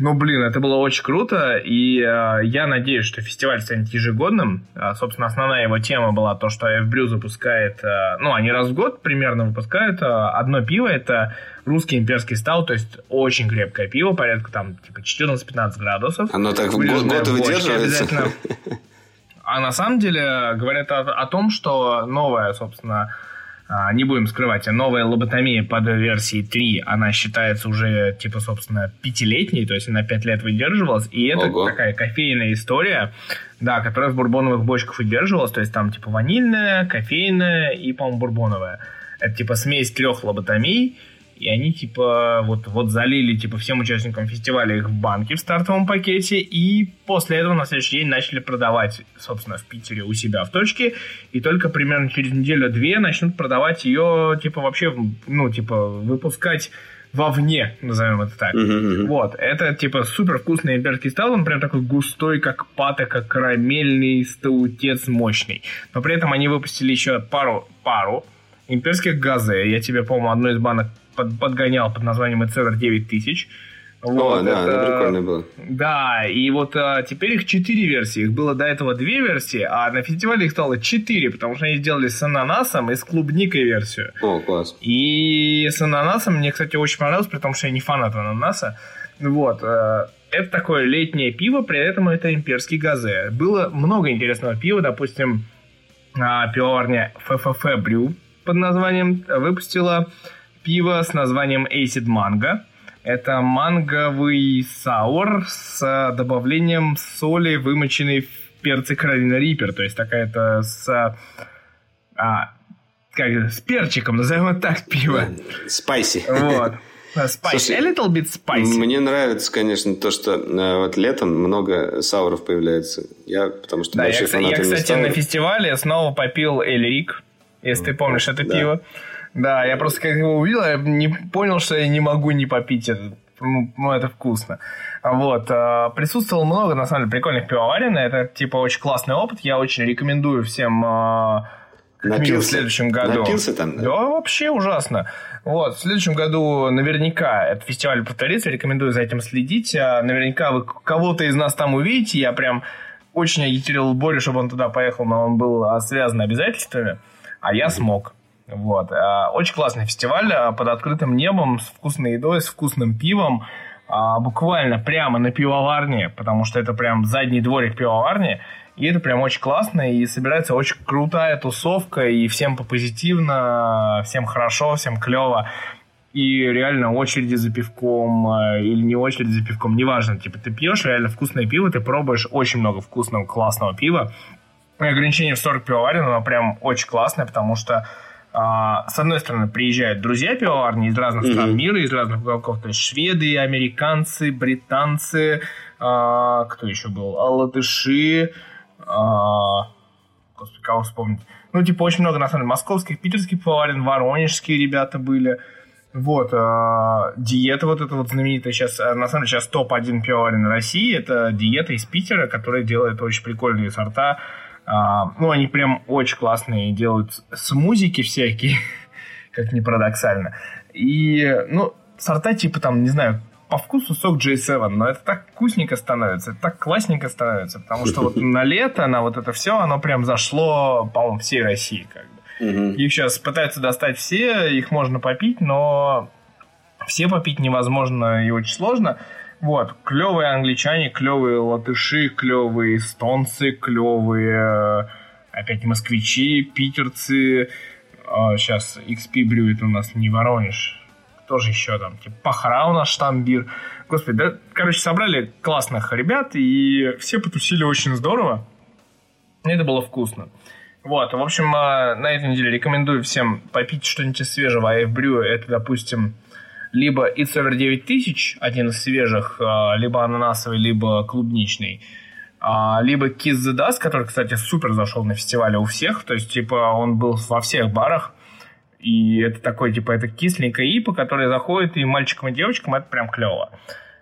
Ну, блин, это было очень круто, и э, я надеюсь, что фестиваль станет ежегодным. А, собственно, основная его тема была то, что FBrew запускает, э, ну, они раз в год примерно выпускают э, одно пиво, это русский имперский стал, то есть очень крепкое пиво, порядка там, типа, 14-15 градусов. Оно так год, год выдерживается? А на самом деле говорят о, о том, что новая, собственно, не будем скрывать, новая лоботомия под версией 3, она считается уже, типа, собственно, пятилетней, то есть она пять лет выдерживалась, и это Ого. такая кофейная история, да, которая в бурбоновых бочках выдерживалась, то есть там, типа, ванильная, кофейная и, по-моему, бурбоновая. Это, типа, смесь трех лоботомий, и они, типа, вот, вот залили, типа, всем участникам фестиваля их в банке в стартовом пакете, и после этого на следующий день начали продавать, собственно, в Питере у себя в точке, и только примерно через неделю-две начнут продавать ее, типа, вообще, ну, типа, выпускать вовне, назовем это так. Вот, это типа супер вкусный имперский стаут, он прям такой густой, как пата, как карамельный стаутец мощный. Но при этом они выпустили еще пару, пару имперских газе. Я тебе, по-моему, одну из банок под- подгонял под названием Эцевер 9000. О, Вот, да, это- это прикольно было. Да, и вот а, теперь их четыре версии. Их было до этого две версии, а на фестивале их стало четыре, потому что они сделали с ананасом и с клубникой версию. О, класс. И с ананасом мне, кстати, очень понравилось, при том, что я не фанат ананаса. Вот. э, Это такое летнее пиво, при этом это имперский газе. Было много интересного пива, допустим, а, пивоварня ФФФ Брю под названием выпустила пиво с названием Acid Mango. Это манговый саур с добавлением соли, вымоченной в перце Каролина Риппер. То есть такая-то с... а, как это, с перчиком, назовем это так, пиво. Спайси. Вот. Spicy. Слушай, A little bit spicy. Мне нравится, конечно, то, что э, вот летом много сауров появляется. Я, потому что Да, я, большой кстати, фанат я, кстати, на фестивале снова попил Эльрик, если ты помнишь это Да. пиво. Да, я просто как его увидел, я не понял, что я не могу не попить это. Ну, ну, это вкусно. Вот. а, Присутствовало много, на самом деле, прикольных пивоварен. Это, типа, очень классный опыт. Я очень рекомендую всем а, как минимум в Напился? следующем году. Напился там? Да, вообще ужасно. Вот, в следующем году наверняка этот фестиваль повторится, рекомендую за этим следить. А Наверняка вы кого-то из нас там увидите. Я прям очень агитировал Борю, чтобы он туда поехал, но он был связан обязательствами, а я смог. Вот. А, Очень классный фестиваль а, под открытым небом, с вкусной едой, с вкусным пивом. а, Буквально прямо на пивоварне, потому что это прям задний дворик пивоварни. И это прям очень классно, и собирается очень крутая тусовка, и всем позитивно, всем хорошо, всем клево. И реально очереди за пивком э, или не очередь за пивком, неважно. Типа ты пьешь реально вкусное пиво, ты пробуешь очень много вкусного, классного пива. И ограничение в 40 пивоварен, оно прям очень классное, потому что с одной стороны, приезжают друзья пивоварни из разных Мгм. стран мира, из разных уголков. То есть шведы, американцы, британцы, а, кто еще был? А, Латыши, а, господи, кого вспомнить? Ну, типа, очень много, на самом деле, московских, питерских пивоварен, воронежские ребята были. Вот, а, диета вот эта вот знаменитая сейчас, а, на самом деле, сейчас топ-1 пивоварен России, это диета из Питера, которая делает очень прикольные сорта. А, ну, они прям очень классные, делают смузики всякие, как ни парадоксально. И, ну, сорта типа там, не знаю, по вкусу сок J7, но это так вкусненько становится, это так классненько становится, потому что вот на лето, на вот это все, оно прям зашло, по-моему, всей России как бы. Мгм. Их сейчас пытаются достать все, их можно попить, но все попить невозможно и очень сложно. Вот, клевые англичане, клевые латыши, клевые эстонцы, клевые э, опять москвичи, питерцы. сейчас XP брюет у нас не Воронеж. Кто же еще там? Типа Пахара у нас штамбир. Господи, да, короче, собрали классных ребят, и все потусили очень здорово. Это было вкусно. Вот, в общем, э, на этой неделе рекомендую всем попить что-нибудь свежего. А брю это, допустим, либо Ever 9000, один из свежих, э, либо ананасовый, либо клубничный, а, либо Kiss the Dust, который, кстати, супер зашел на фестивале у всех, то есть, типа, он был во всех барах, и это такой, типа, это кисленькая ипа, которая заходит и мальчикам, и девочкам, это прям клево.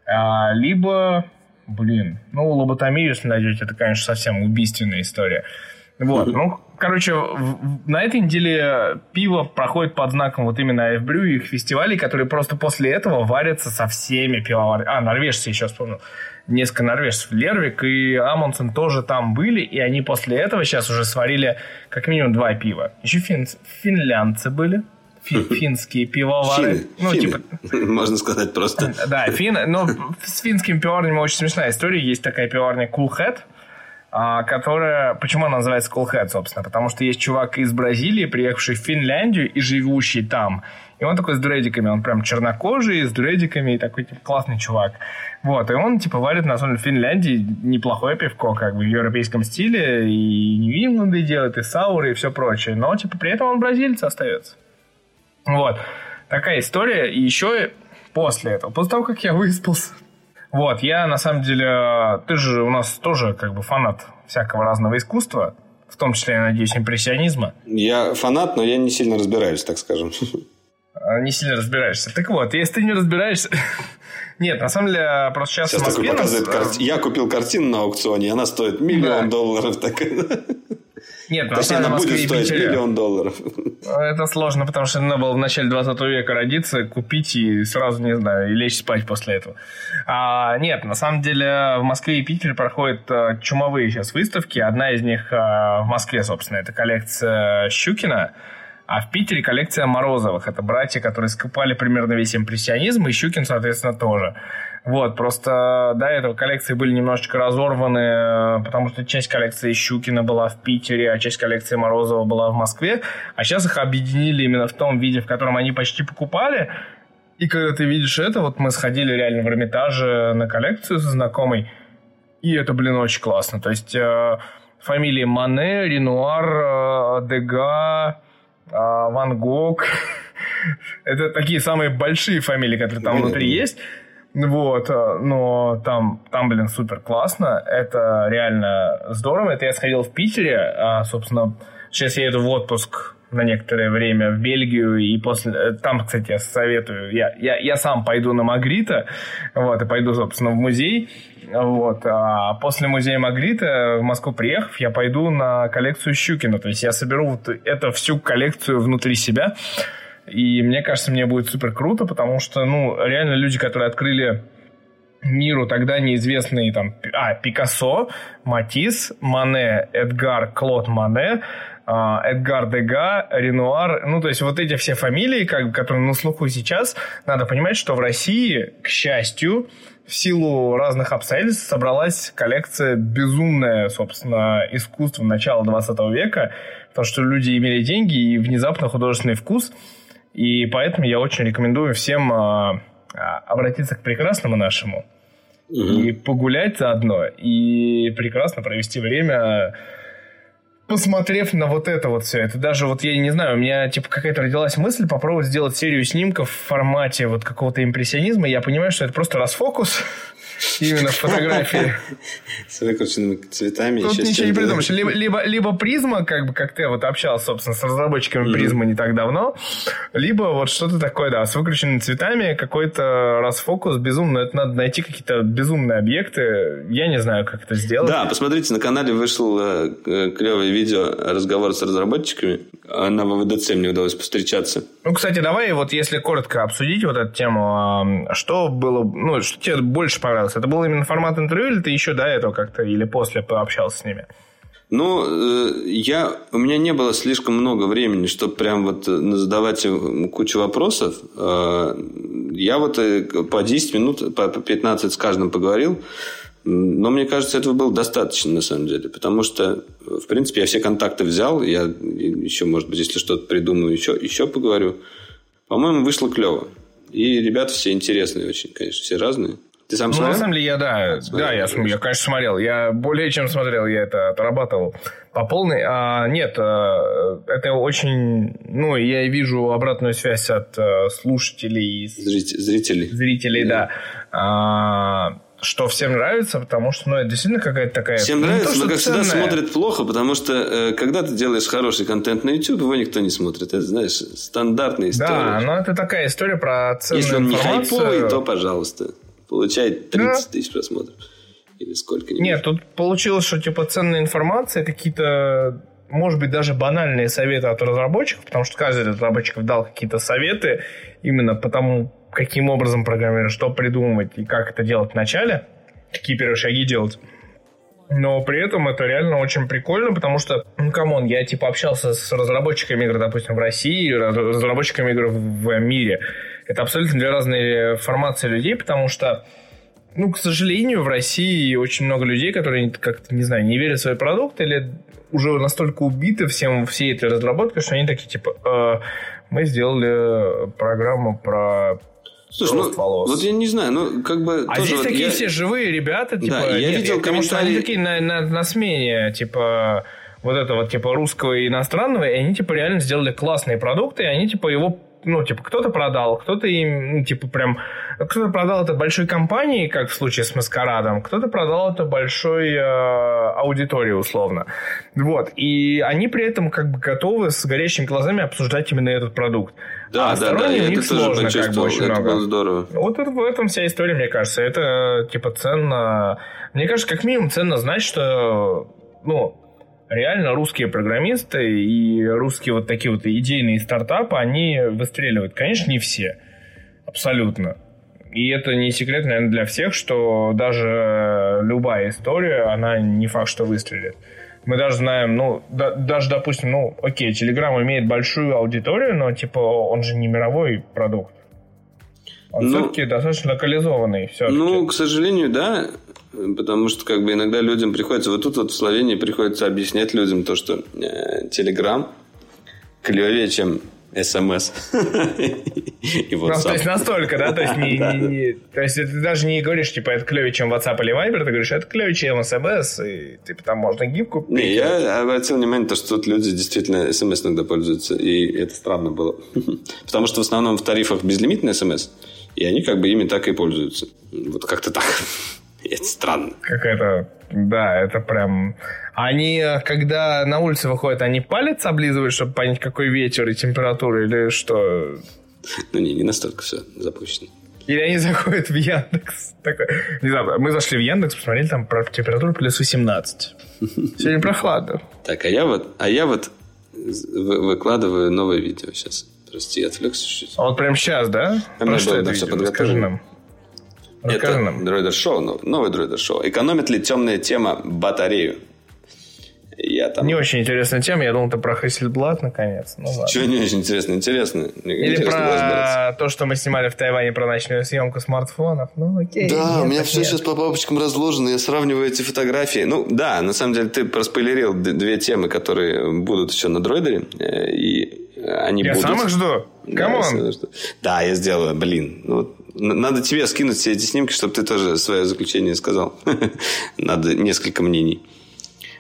А, либо, блин, ну, лоботомию, если найдете, это, конечно, совсем убийственная история. Вот, ну, короче, на этой неделе пиво проходит под знаком вот именно Эфбрю и их фестивалей, которые просто после этого варятся со всеми пивоварами. А, норвежцы еще вспомнил. Несколько норвежцев. Лервик и Амундсен тоже там были, и они после этого сейчас уже сварили как минимум два пива. Еще фин- финлянцы были, фи- финские пивовары. Финны. Ну, Финны. типа, Можно сказать просто. да, фин, но с финскими пивоварнями очень смешная история. Есть такая пивоварня Cool Head, которая... Почему она называется Cool Head, собственно? Потому что есть чувак из Бразилии, приехавший в Финляндию и живущий там. И он такой с дредиками, он прям чернокожий, с дредиками, и такой типа, классный чувак. Вот, и он, типа, варит, на самом деле, в Финляндии неплохое пивко, как бы, в европейском стиле, и Нью-Ингланды делает, и Сауры, и все прочее. Но, типа, при этом он бразилец остается. Вот. Такая история. И еще после этого, после того, как я выспался, вот, я на самом деле, ты же у нас тоже как бы фанат всякого разного искусства, в том числе, я надеюсь, импрессионизма. Я фанат, но я не сильно разбираюсь, так скажем. а, не сильно разбираешься. Так вот, если ты не разбираешься... Нет, на самом деле, просто сейчас, сейчас в Москве... Нас... кар... Я купил картину на аукционе, она стоит миллион да. долларов. Так... Нет, Точнее, она будет стоить миллион долларов. Это сложно, потому что надо было в начале 20 века родиться, купить и сразу, не знаю, и лечь спать после этого. А, нет, на самом деле в Москве и Питере проходят а, чумовые сейчас выставки. Одна из них а, в Москве, собственно, это коллекция Щукина. А в Питере коллекция Морозовых. Это братья, которые скупали примерно весь импрессионизм, и Щукин, соответственно, тоже. Вот, просто до этого коллекции были немножечко разорваны, э, потому что часть коллекции Щукина была в Питере, а часть коллекции Морозова была в Москве. А сейчас их объединили именно в том виде, в котором они почти покупали. И когда ты видишь это, вот мы сходили реально в Эрмитаже на коллекцию со знакомой, и это, блин, очень классно. То есть э, фамилии Мане, Ренуар, э, Дега, а, Ван Гог. Это такие самые большие фамилии, которые там внутри есть. Вот, э, но там, там, блин, супер классно. Это реально здорово. Это я сходил в Питере, а, собственно, сейчас я еду в отпуск на некоторое время в Бельгию, и после... Э, там, кстати, я советую, я, я, я сам пойду на Магрита, вот, и пойду, собственно, в музей, вот, а после музея Магрита в Москву приехав, я пойду на коллекцию Щукина, то есть я соберу вот эту всю коллекцию внутри себя, и мне кажется, мне будет супер круто, потому что, ну, реально люди, которые открыли миру тогда неизвестные там, а, Пикассо, Матис, Мане, Эдгар, Клод Мане, а, Эдгар Дега, Ренуар, ну, то есть вот эти все фамилии, как, которые на слуху сейчас, надо понимать, что в России, к счастью, в силу разных обстоятельств собралась коллекция безумная, собственно, искусства начала 20 века, потому что люди имели деньги и внезапно художественный вкус, и поэтому я очень рекомендую всем а, а, обратиться к прекрасному нашему угу. и погулять заодно, и прекрасно провести время посмотрев на вот это вот все, это даже вот, я не знаю, у меня типа какая-то родилась мысль попробовать сделать серию снимков в формате вот какого-то импрессионизма, я понимаю, что это просто расфокус, Именно в фотографии. С выкрученными цветами. Тут ничего не придумаешь. Либо, либо, либо призма, как бы, как ты вот общался, собственно, с разработчиками призмы не так давно, либо вот что-то такое, да, с выключенными цветами, какой-то расфокус безумно. Это надо найти какие-то безумные объекты. Я не знаю, как это сделать. Да, посмотрите, на канале вышло э, клевое видео разговор с разработчиками. На ВВДЦ мне удалось повстречаться. Ну, кстати, давай вот если коротко обсудить вот эту тему, что было, ну, что тебе больше понравилось? Это был именно формат интервью, или ты еще до этого как-то, или после пообщался с ними? Ну, э, я, у меня не было слишком много времени, чтобы прям вот э, задавать кучу вопросов. Э, я вот по 10 минут, по 15 с каждым поговорил. Но мне кажется, этого было достаточно, на самом деле. Потому что, в принципе, я все контакты взял. Я еще, может быть, если что-то придумаю, еще, еще поговорю. По-моему, вышло клево. И ребята все интересные очень, конечно, все разные. Ты сам смотрел? Ну, на самом деле, я, да, смотрел, да, я, я, конечно, смотрел. Я более чем смотрел, я это отрабатывал по полной. А, нет, а, это очень... Ну, я вижу обратную связь от а, слушателей. Зрителей. Зрителей, да. да. А, что всем нравится, потому что, ну, это действительно какая-то такая... Всем нравится, то, но, как ценная. всегда, смотрят плохо, потому что, э, когда ты делаешь хороший контент на YouTube, его никто не смотрит. Это, знаешь, стандартная история. Да, но это такая история про ценную Если он информацию. не хайповый, то пожалуйста получает 30 да. тысяч просмотров. Или сколько Нет, тут получилось, что типа ценная информация, какие-то может быть, даже банальные советы от разработчиков, потому что каждый из разработчиков дал какие-то советы именно по тому, каким образом программировать, что придумывать и как это делать в начале, какие первые шаги делать. Но при этом это реально очень прикольно, потому что, ну, come on, я типа общался с разработчиками игр, допустим, в России, разработчиками игр в мире. Это абсолютно две разные формации людей, потому что ну, к сожалению, в России очень много людей, которые как-то, не знаю, не верят в свой продукт или уже настолько убиты всем, всей этой разработкой, что они такие, типа, э, мы сделали программу про Слушай, ну, волос. вот я не знаю, ну, как бы... А здесь вот такие я... все живые ребята, типа... Да, я нет, видел Потому что они такие на, на, на смене, типа вот этого типа русского и иностранного, и они типа реально сделали классные продукты, и они типа его ну, типа, кто-то продал, кто-то им, ну, типа, прям, кто-то продал это большой компании, как в случае с Маскарадом, кто-то продал это большой э, аудитории, условно. Вот, и они при этом как бы готовы с горящими глазами обсуждать именно этот продукт. Да, а да, да, я это тоже сложно, как бы, почувствовал, очень это много. было здорово. Вот в этом вся история, мне кажется. Это, типа, ценно... Мне кажется, как минимум ценно знать, что, ну, реально русские программисты и русские вот такие вот идейные стартапы, они выстреливают. Конечно, не все. Абсолютно. И это не секрет, наверное, для всех, что даже любая история, она не факт, что выстрелит. Мы даже знаем, ну, да- даже, допустим, ну, окей, Telegram имеет большую аудиторию, но, типа, он же не мировой продукт. Он Ну, все-таки достаточно локализованный. Все Ну, к сожалению, да, потому что как бы иногда людям приходится, вот тут вот в Словении приходится объяснять людям то, что э, Telegram клевее, чем СМС и Ну, то есть настолько, да? То есть, не, не- не- то есть ты даже не говоришь, типа, это клевее, чем WhatsApp или Viber, ты говоришь, это клевее, чем SMS, и типа там можно гифку Не, я обратил внимание, то, что тут люди действительно СМС иногда пользуются, и это странно было. Потому что в основном в тарифах безлимитный СМС, и они как бы ими так и пользуются. Вот как-то так. Это странно. Какая-то... Да, это прям... Они, э, когда на улице выходят, они палец облизывают, чтобы понять, какой ветер и температура, или что? Ну не, не настолько все запущено. Или они заходят в Яндекс. Такой, не знаю, мы зашли в Яндекс, посмотрели, там про температура плюс 18. Сегодня прохладно. Так, а я вот, а я вот вы- выкладываю новое видео сейчас. Прости, отвлекся чуть-чуть. А вот прям сейчас, да? А Про что это? Расскажи подготовлено. Расскажи Это нам. Дроидер Шоу, нов- новый Дроидер Шоу. Экономит ли темная тема батарею? Я там... Не очень интересная тема. Я думал, ты про Hasselblad наконец. Ну ладно. Чего не очень интересно? Интересно. Или Интересно про то, что мы снимали в Тайване про ночную съемку смартфонов. Ну, окей. Да, нет, у меня все нет. сейчас по папочкам разложено, я сравниваю эти фотографии. Ну, да, на самом деле ты проспойлерил две темы, которые будут еще на дроидере, э, и они Я будут. сам их жду. Да, Come on. что. Да, я сделаю, блин. Ну, надо тебе скинуть все эти снимки, чтобы ты тоже свое заключение сказал. Надо несколько мнений.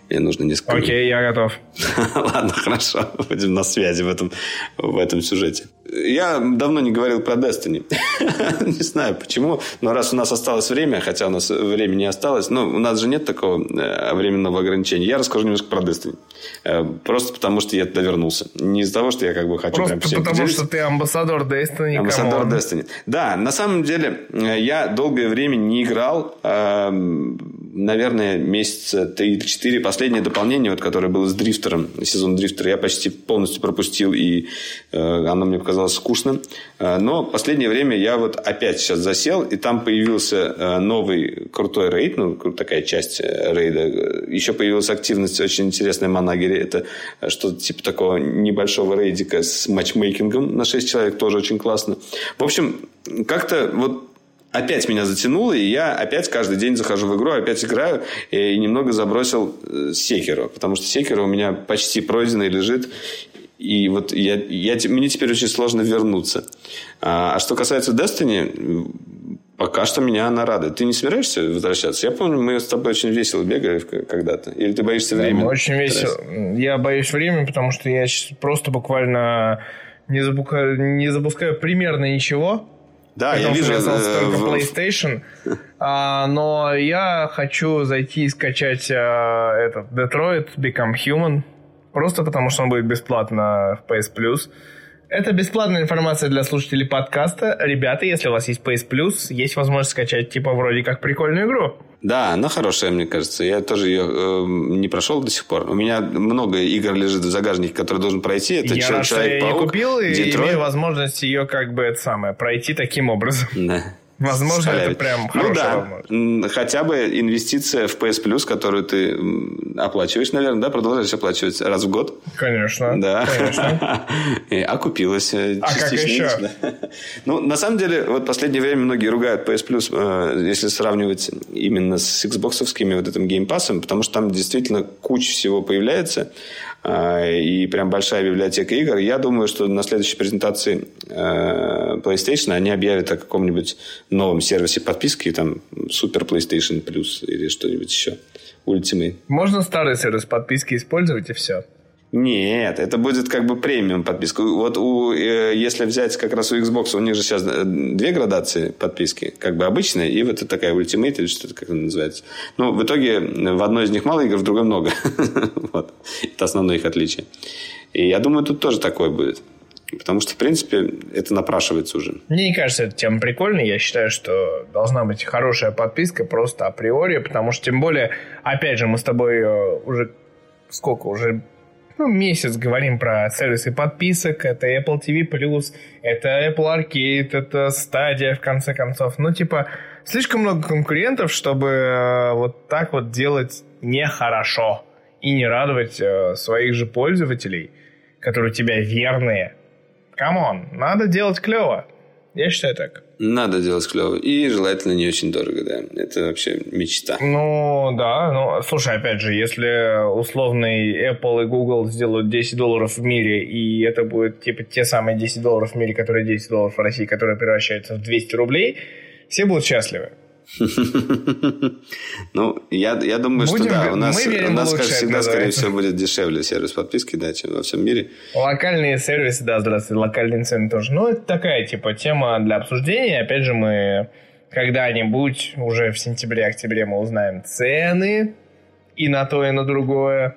Мне нужно несколько. Окей, я готов. Ладно, хорошо. Будем на связи в этом, в этом сюжете. Я давно не говорил про Destiny. не знаю почему, но раз у нас осталось время, хотя у нас времени не осталось, но у нас же нет такого э, временного ограничения. Я расскажу немножко про Destiny. Э, просто потому, что я туда вернулся. Не из-за того, что я как бы хочу Просто прям всем потому, поделиться. что ты амбассадор Destiny. Амбассадор come on. Destiny. Да, на самом деле э, я долгое время не играл. Наверное, месяца 3 или 4. Последнее дополнение, вот, которое было с Дрифтером, сезон Дрифтера, я почти полностью пропустил, и э, оно мне показалось скучным. Э, но последнее время я вот опять сейчас засел, и там появился э, новый крутой рейд, ну, такая часть э, рейда. Еще появилась активность очень интересная в Манагере. Это э, что-то типа такого небольшого рейдика с матчмейкингом на 6 человек, тоже очень классно. В общем, как-то вот опять меня затянуло, и я опять каждый день захожу в игру, опять играю, и немного забросил э, Секиро, потому что Секиро у меня почти пройденный лежит, и вот я, я, мне теперь очень сложно вернуться. А, а что касается Destiny, м, пока что меня она радует. Ты не собираешься возвращаться? Я помню, мы с тобой очень весело бегали когда-то. Или ты боишься Да, времени? Очень весело. Я боюсь времени, потому что я просто буквально не, запука- не запускаю примерно ничего. Да, я вижу. э, только PlayStation. А, но я хочу зайти и скачать а, этот Detroit Become Human. Просто потому, что он будет бесплатно в PS Plus. Это бесплатная информация для слушателей подкаста. Ребята, если у вас есть PS Plus, есть возможность скачать, типа, вроде как прикольную игру. Да, она хорошая, мне кажется. Я тоже ее э, не прошел до сих пор. У меня много игр лежит в загажнике, которые должен пройти. Это я рад, что я ее купил и Детройт. имею возможность ее, как бы, это самое, пройти таким образом. Да. Возможно, это Шалявить. прям Ну хорошая да, возможность. Хотя бы инвестиция в PS Plus, которую ты оплачиваешь, наверное, да, продолжаешь оплачивать раз в год. Конечно. Да. Конечно. И окупилась э, А как еще? Ну, на самом деле, вот в последнее время многие ругают PS Plus, э, если сравнивать именно с Xbox вот этим геймпасом, потому что там действительно куча всего появляется, э, и прям большая библиотека игр. Я думаю, что на следующей презентации PlayStation они объявят о каком-нибудь новом сервисе подписки, там, Super PlayStation Plus или что-нибудь еще. Ultimate. Можно старый сервис подписки использовать и все. Нет, это будет как бы премиум подписка. Вот у, э, если взять как раз у Xbox, у них же сейчас э, две градации подписки. Как бы обычная и вот такая Ultimate или что-то как это называется. Но в итоге в одной из них мало игр, в другой много. вот. Это основное их отличие. И я думаю, тут тоже такое будет. Потому что, в принципе, это напрашивается уже. Мне не кажется, эта тема прикольная. Я считаю, что должна быть хорошая подписка просто априори, потому что, тем более, опять же, мы с тобой э, уже сколько, уже ну, месяц говорим про сервисы подписок. Это Apple TV+, это Apple Arcade, это Stadia, в конце концов. Ну, типа, слишком много конкурентов, чтобы э, вот так вот делать нехорошо и не радовать э, своих же пользователей, которые у тебя верные. Come on, надо делать клево. Я считаю так. Надо делать клево. И желательно не очень дорого, да. Это вообще мечта. Ну, да. Ну, слушай, опять же, если условный Apple и Google сделают 10 долларов в мире, и это будет типа те самые 10 долларов в мире, которые 10 долларов в России, которые превращаются в 200 рублей, все будут счастливы. Ну, я, я думаю, Будем, что да. У нас, у нас как всегда, скорее всего, будет дешевле сервис подписки, да, чем во всем мире. Локальные сервисы, да, здравствуйте, локальные цены тоже. Ну, это такая, типа, тема для обсуждения. Опять же, мы когда-нибудь, уже в сентябре-октябре мы узнаем цены и на то, и на другое.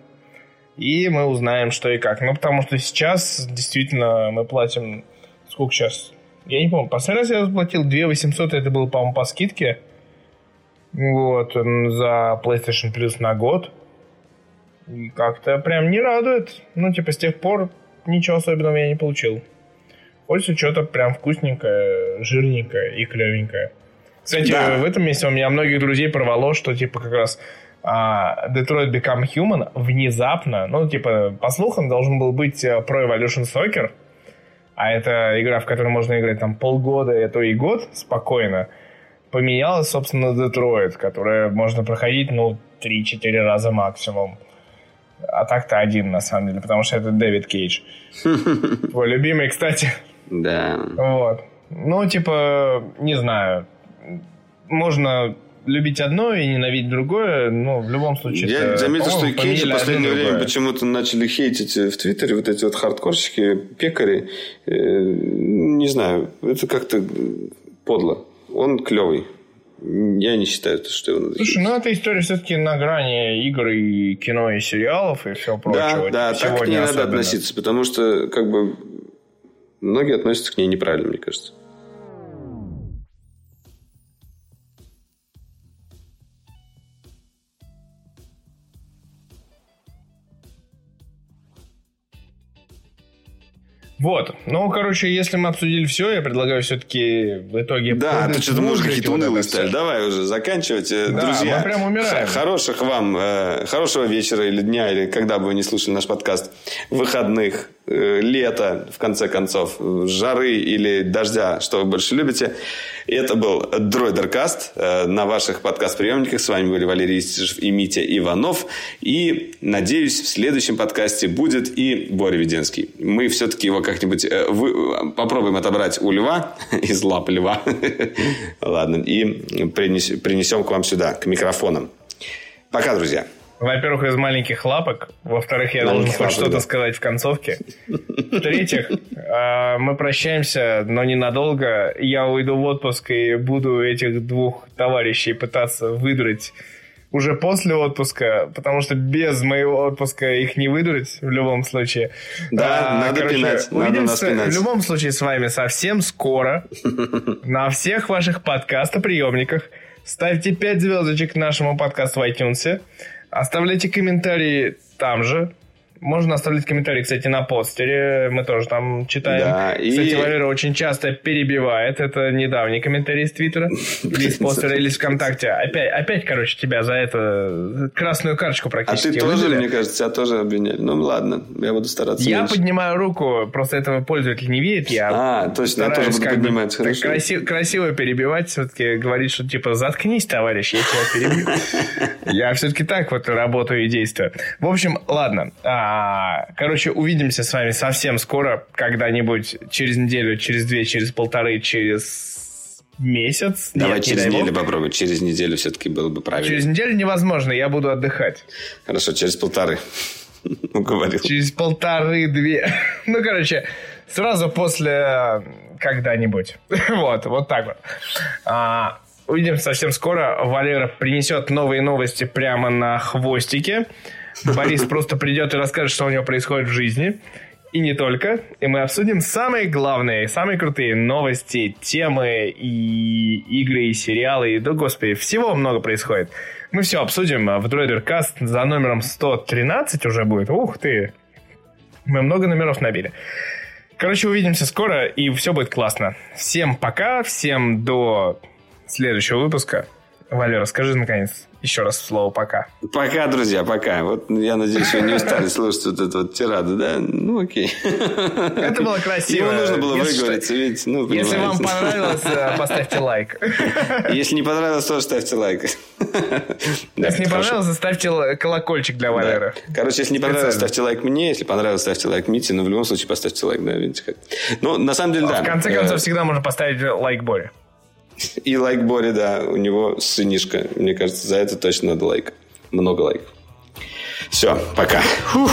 И мы узнаем, что и как. Ну, потому что сейчас действительно мы платим... Сколько сейчас? Я не помню. Последний раз я заплатил 2 800, это было, по-моему, по скидке. Вот, за PlayStation Plus на год. И как-то прям не радует. Ну, типа, с тех пор ничего особенного я не получил. Хочется что-то прям вкусненькое, жирненькое и клевенькое. Кстати, да. в этом месте у меня многих друзей порвало, что, типа, как раз а, Detroit Become Human внезапно, ну, типа, по слухам, должен был быть э, Pro Evolution Soccer, а это игра, в которой можно играть там полгода, это и год спокойно поменялась, собственно, Детройт, которая можно проходить, ну, 3-4 раза максимум. А так-то один, на самом деле, потому что это Дэвид Кейдж. Твой любимый, кстати. Да. Вот. Ну, типа, не знаю. Можно любить одно и ненавидеть другое, но в любом случае... Я заметил, что Кейдж в последнее время почему-то начали хейтить в Твиттере вот эти вот хардкорщики, пекари. Э, не знаю, это как-то подло он клевый. Я не считаю, что его надо Слушай, ну эта история все-таки на грани игр и кино, и сериалов, и всего прочего. Да, да, так к ней надо относиться, потому что как бы многие относятся к ней неправильно, мне кажется. Вот. Ну, короче, если мы обсудили все, я предлагаю все-таки в итоге... Да, ты что-то муж какие-то унылые стали. Давай уже заканчивать. Э, да, Друзья, мы прям умираем. Хороших вам, э, хорошего вечера или дня, или когда бы вы не слушали наш подкаст, выходных, лета, в конце концов, жары или дождя, что вы больше любите. Это был Дройдеркаст э, на ваших подкаст-приемниках. С вами были Валерий Истишев и Митя Иванов. И, надеюсь, в следующем подкасте будет и Боря Веденский. Мы все-таки его как-нибудь э, вы, попробуем отобрать у льва, из лап льва. Ладно, и принесем к вам сюда, к микрофонам. Пока, друзья. Во-первых, из маленьких лапок. Во-вторых, я должен хоть что-то да. сказать в концовке. В-третьих, а, мы прощаемся, но ненадолго. Я уйду в отпуск и буду этих двух товарищей пытаться выдрать уже после отпуска, потому что без моего отпуска их не выдрать в любом случае. Да, а, надо короче, пинать. Надо пинать. В любом случае с вами совсем скоро на всех ваших подкастоприемниках. Ставьте 5 звездочек нашему подкасту в iTunes. Оставляйте комментарии там же. Можно оставлять комментарии, кстати, на постере. Мы тоже там читаем. Да, и... Кстати, Валера очень часто перебивает. Это недавний комментарий из Твиттера. Или из постера, или из ВКонтакте. Опять, опять, короче, тебя за это красную карточку практически А ты тоже, мне кажется, тебя тоже обвиняли. Ну, ладно, я буду стараться Я меньше. поднимаю руку, просто этого пользователь не видит. Я а, точно, я тоже буду поднимать. Хорошо. Красиво, красиво перебивать, все-таки говорить, что типа заткнись, товарищ, я тебя перебью. Я все-таки так вот работаю и действую. В общем, ладно. А, короче, увидимся с вами совсем скоро, когда-нибудь через неделю, через две, через полторы, через месяц. Давай Нет, через неделю попробуем. Через неделю все-таки было бы правильно. Через неделю невозможно, я буду отдыхать. Хорошо, через полторы. уговорил. Через полторы-две. Ну, короче, сразу после когда-нибудь. вот, вот так вот. А, увидим совсем скоро. Валера принесет новые новости прямо на хвостике. Борис просто придет и расскажет, что у него происходит в жизни. И не только. И мы обсудим самые главные, самые крутые новости, темы и игры, и сериалы. И, да, господи, всего много происходит. Мы все обсудим в Дроидеркаст за номером 113 уже будет. Ух ты! Мы много номеров набили. Короче, увидимся скоро, и все будет классно. Всем пока, всем до следующего выпуска. Валера, скажи наконец еще раз слово «пока». Пока, друзья, пока. Вот я надеюсь, вы не устали слушать вот эту вот тираду, да? Ну, окей. Это было красиво. Ему нужно было выговориться, ведь, ну, Если вам понравилось, э, поставьте лайк. Если не понравилось, тоже ставьте лайк. Если не понравилось, ставьте колокольчик для Валеры. Короче, если не понравилось, ставьте лайк мне. Если понравилось, ставьте лайк Мите. Но в любом случае поставьте лайк, да, видите как. Ну, на самом деле, да. В конце концов, э, всегда можно поставить лайк Боре. И лайк Бори, да, у него сынишка. Мне кажется, за это точно надо лайк. Много лайков. Все, пока. Фух.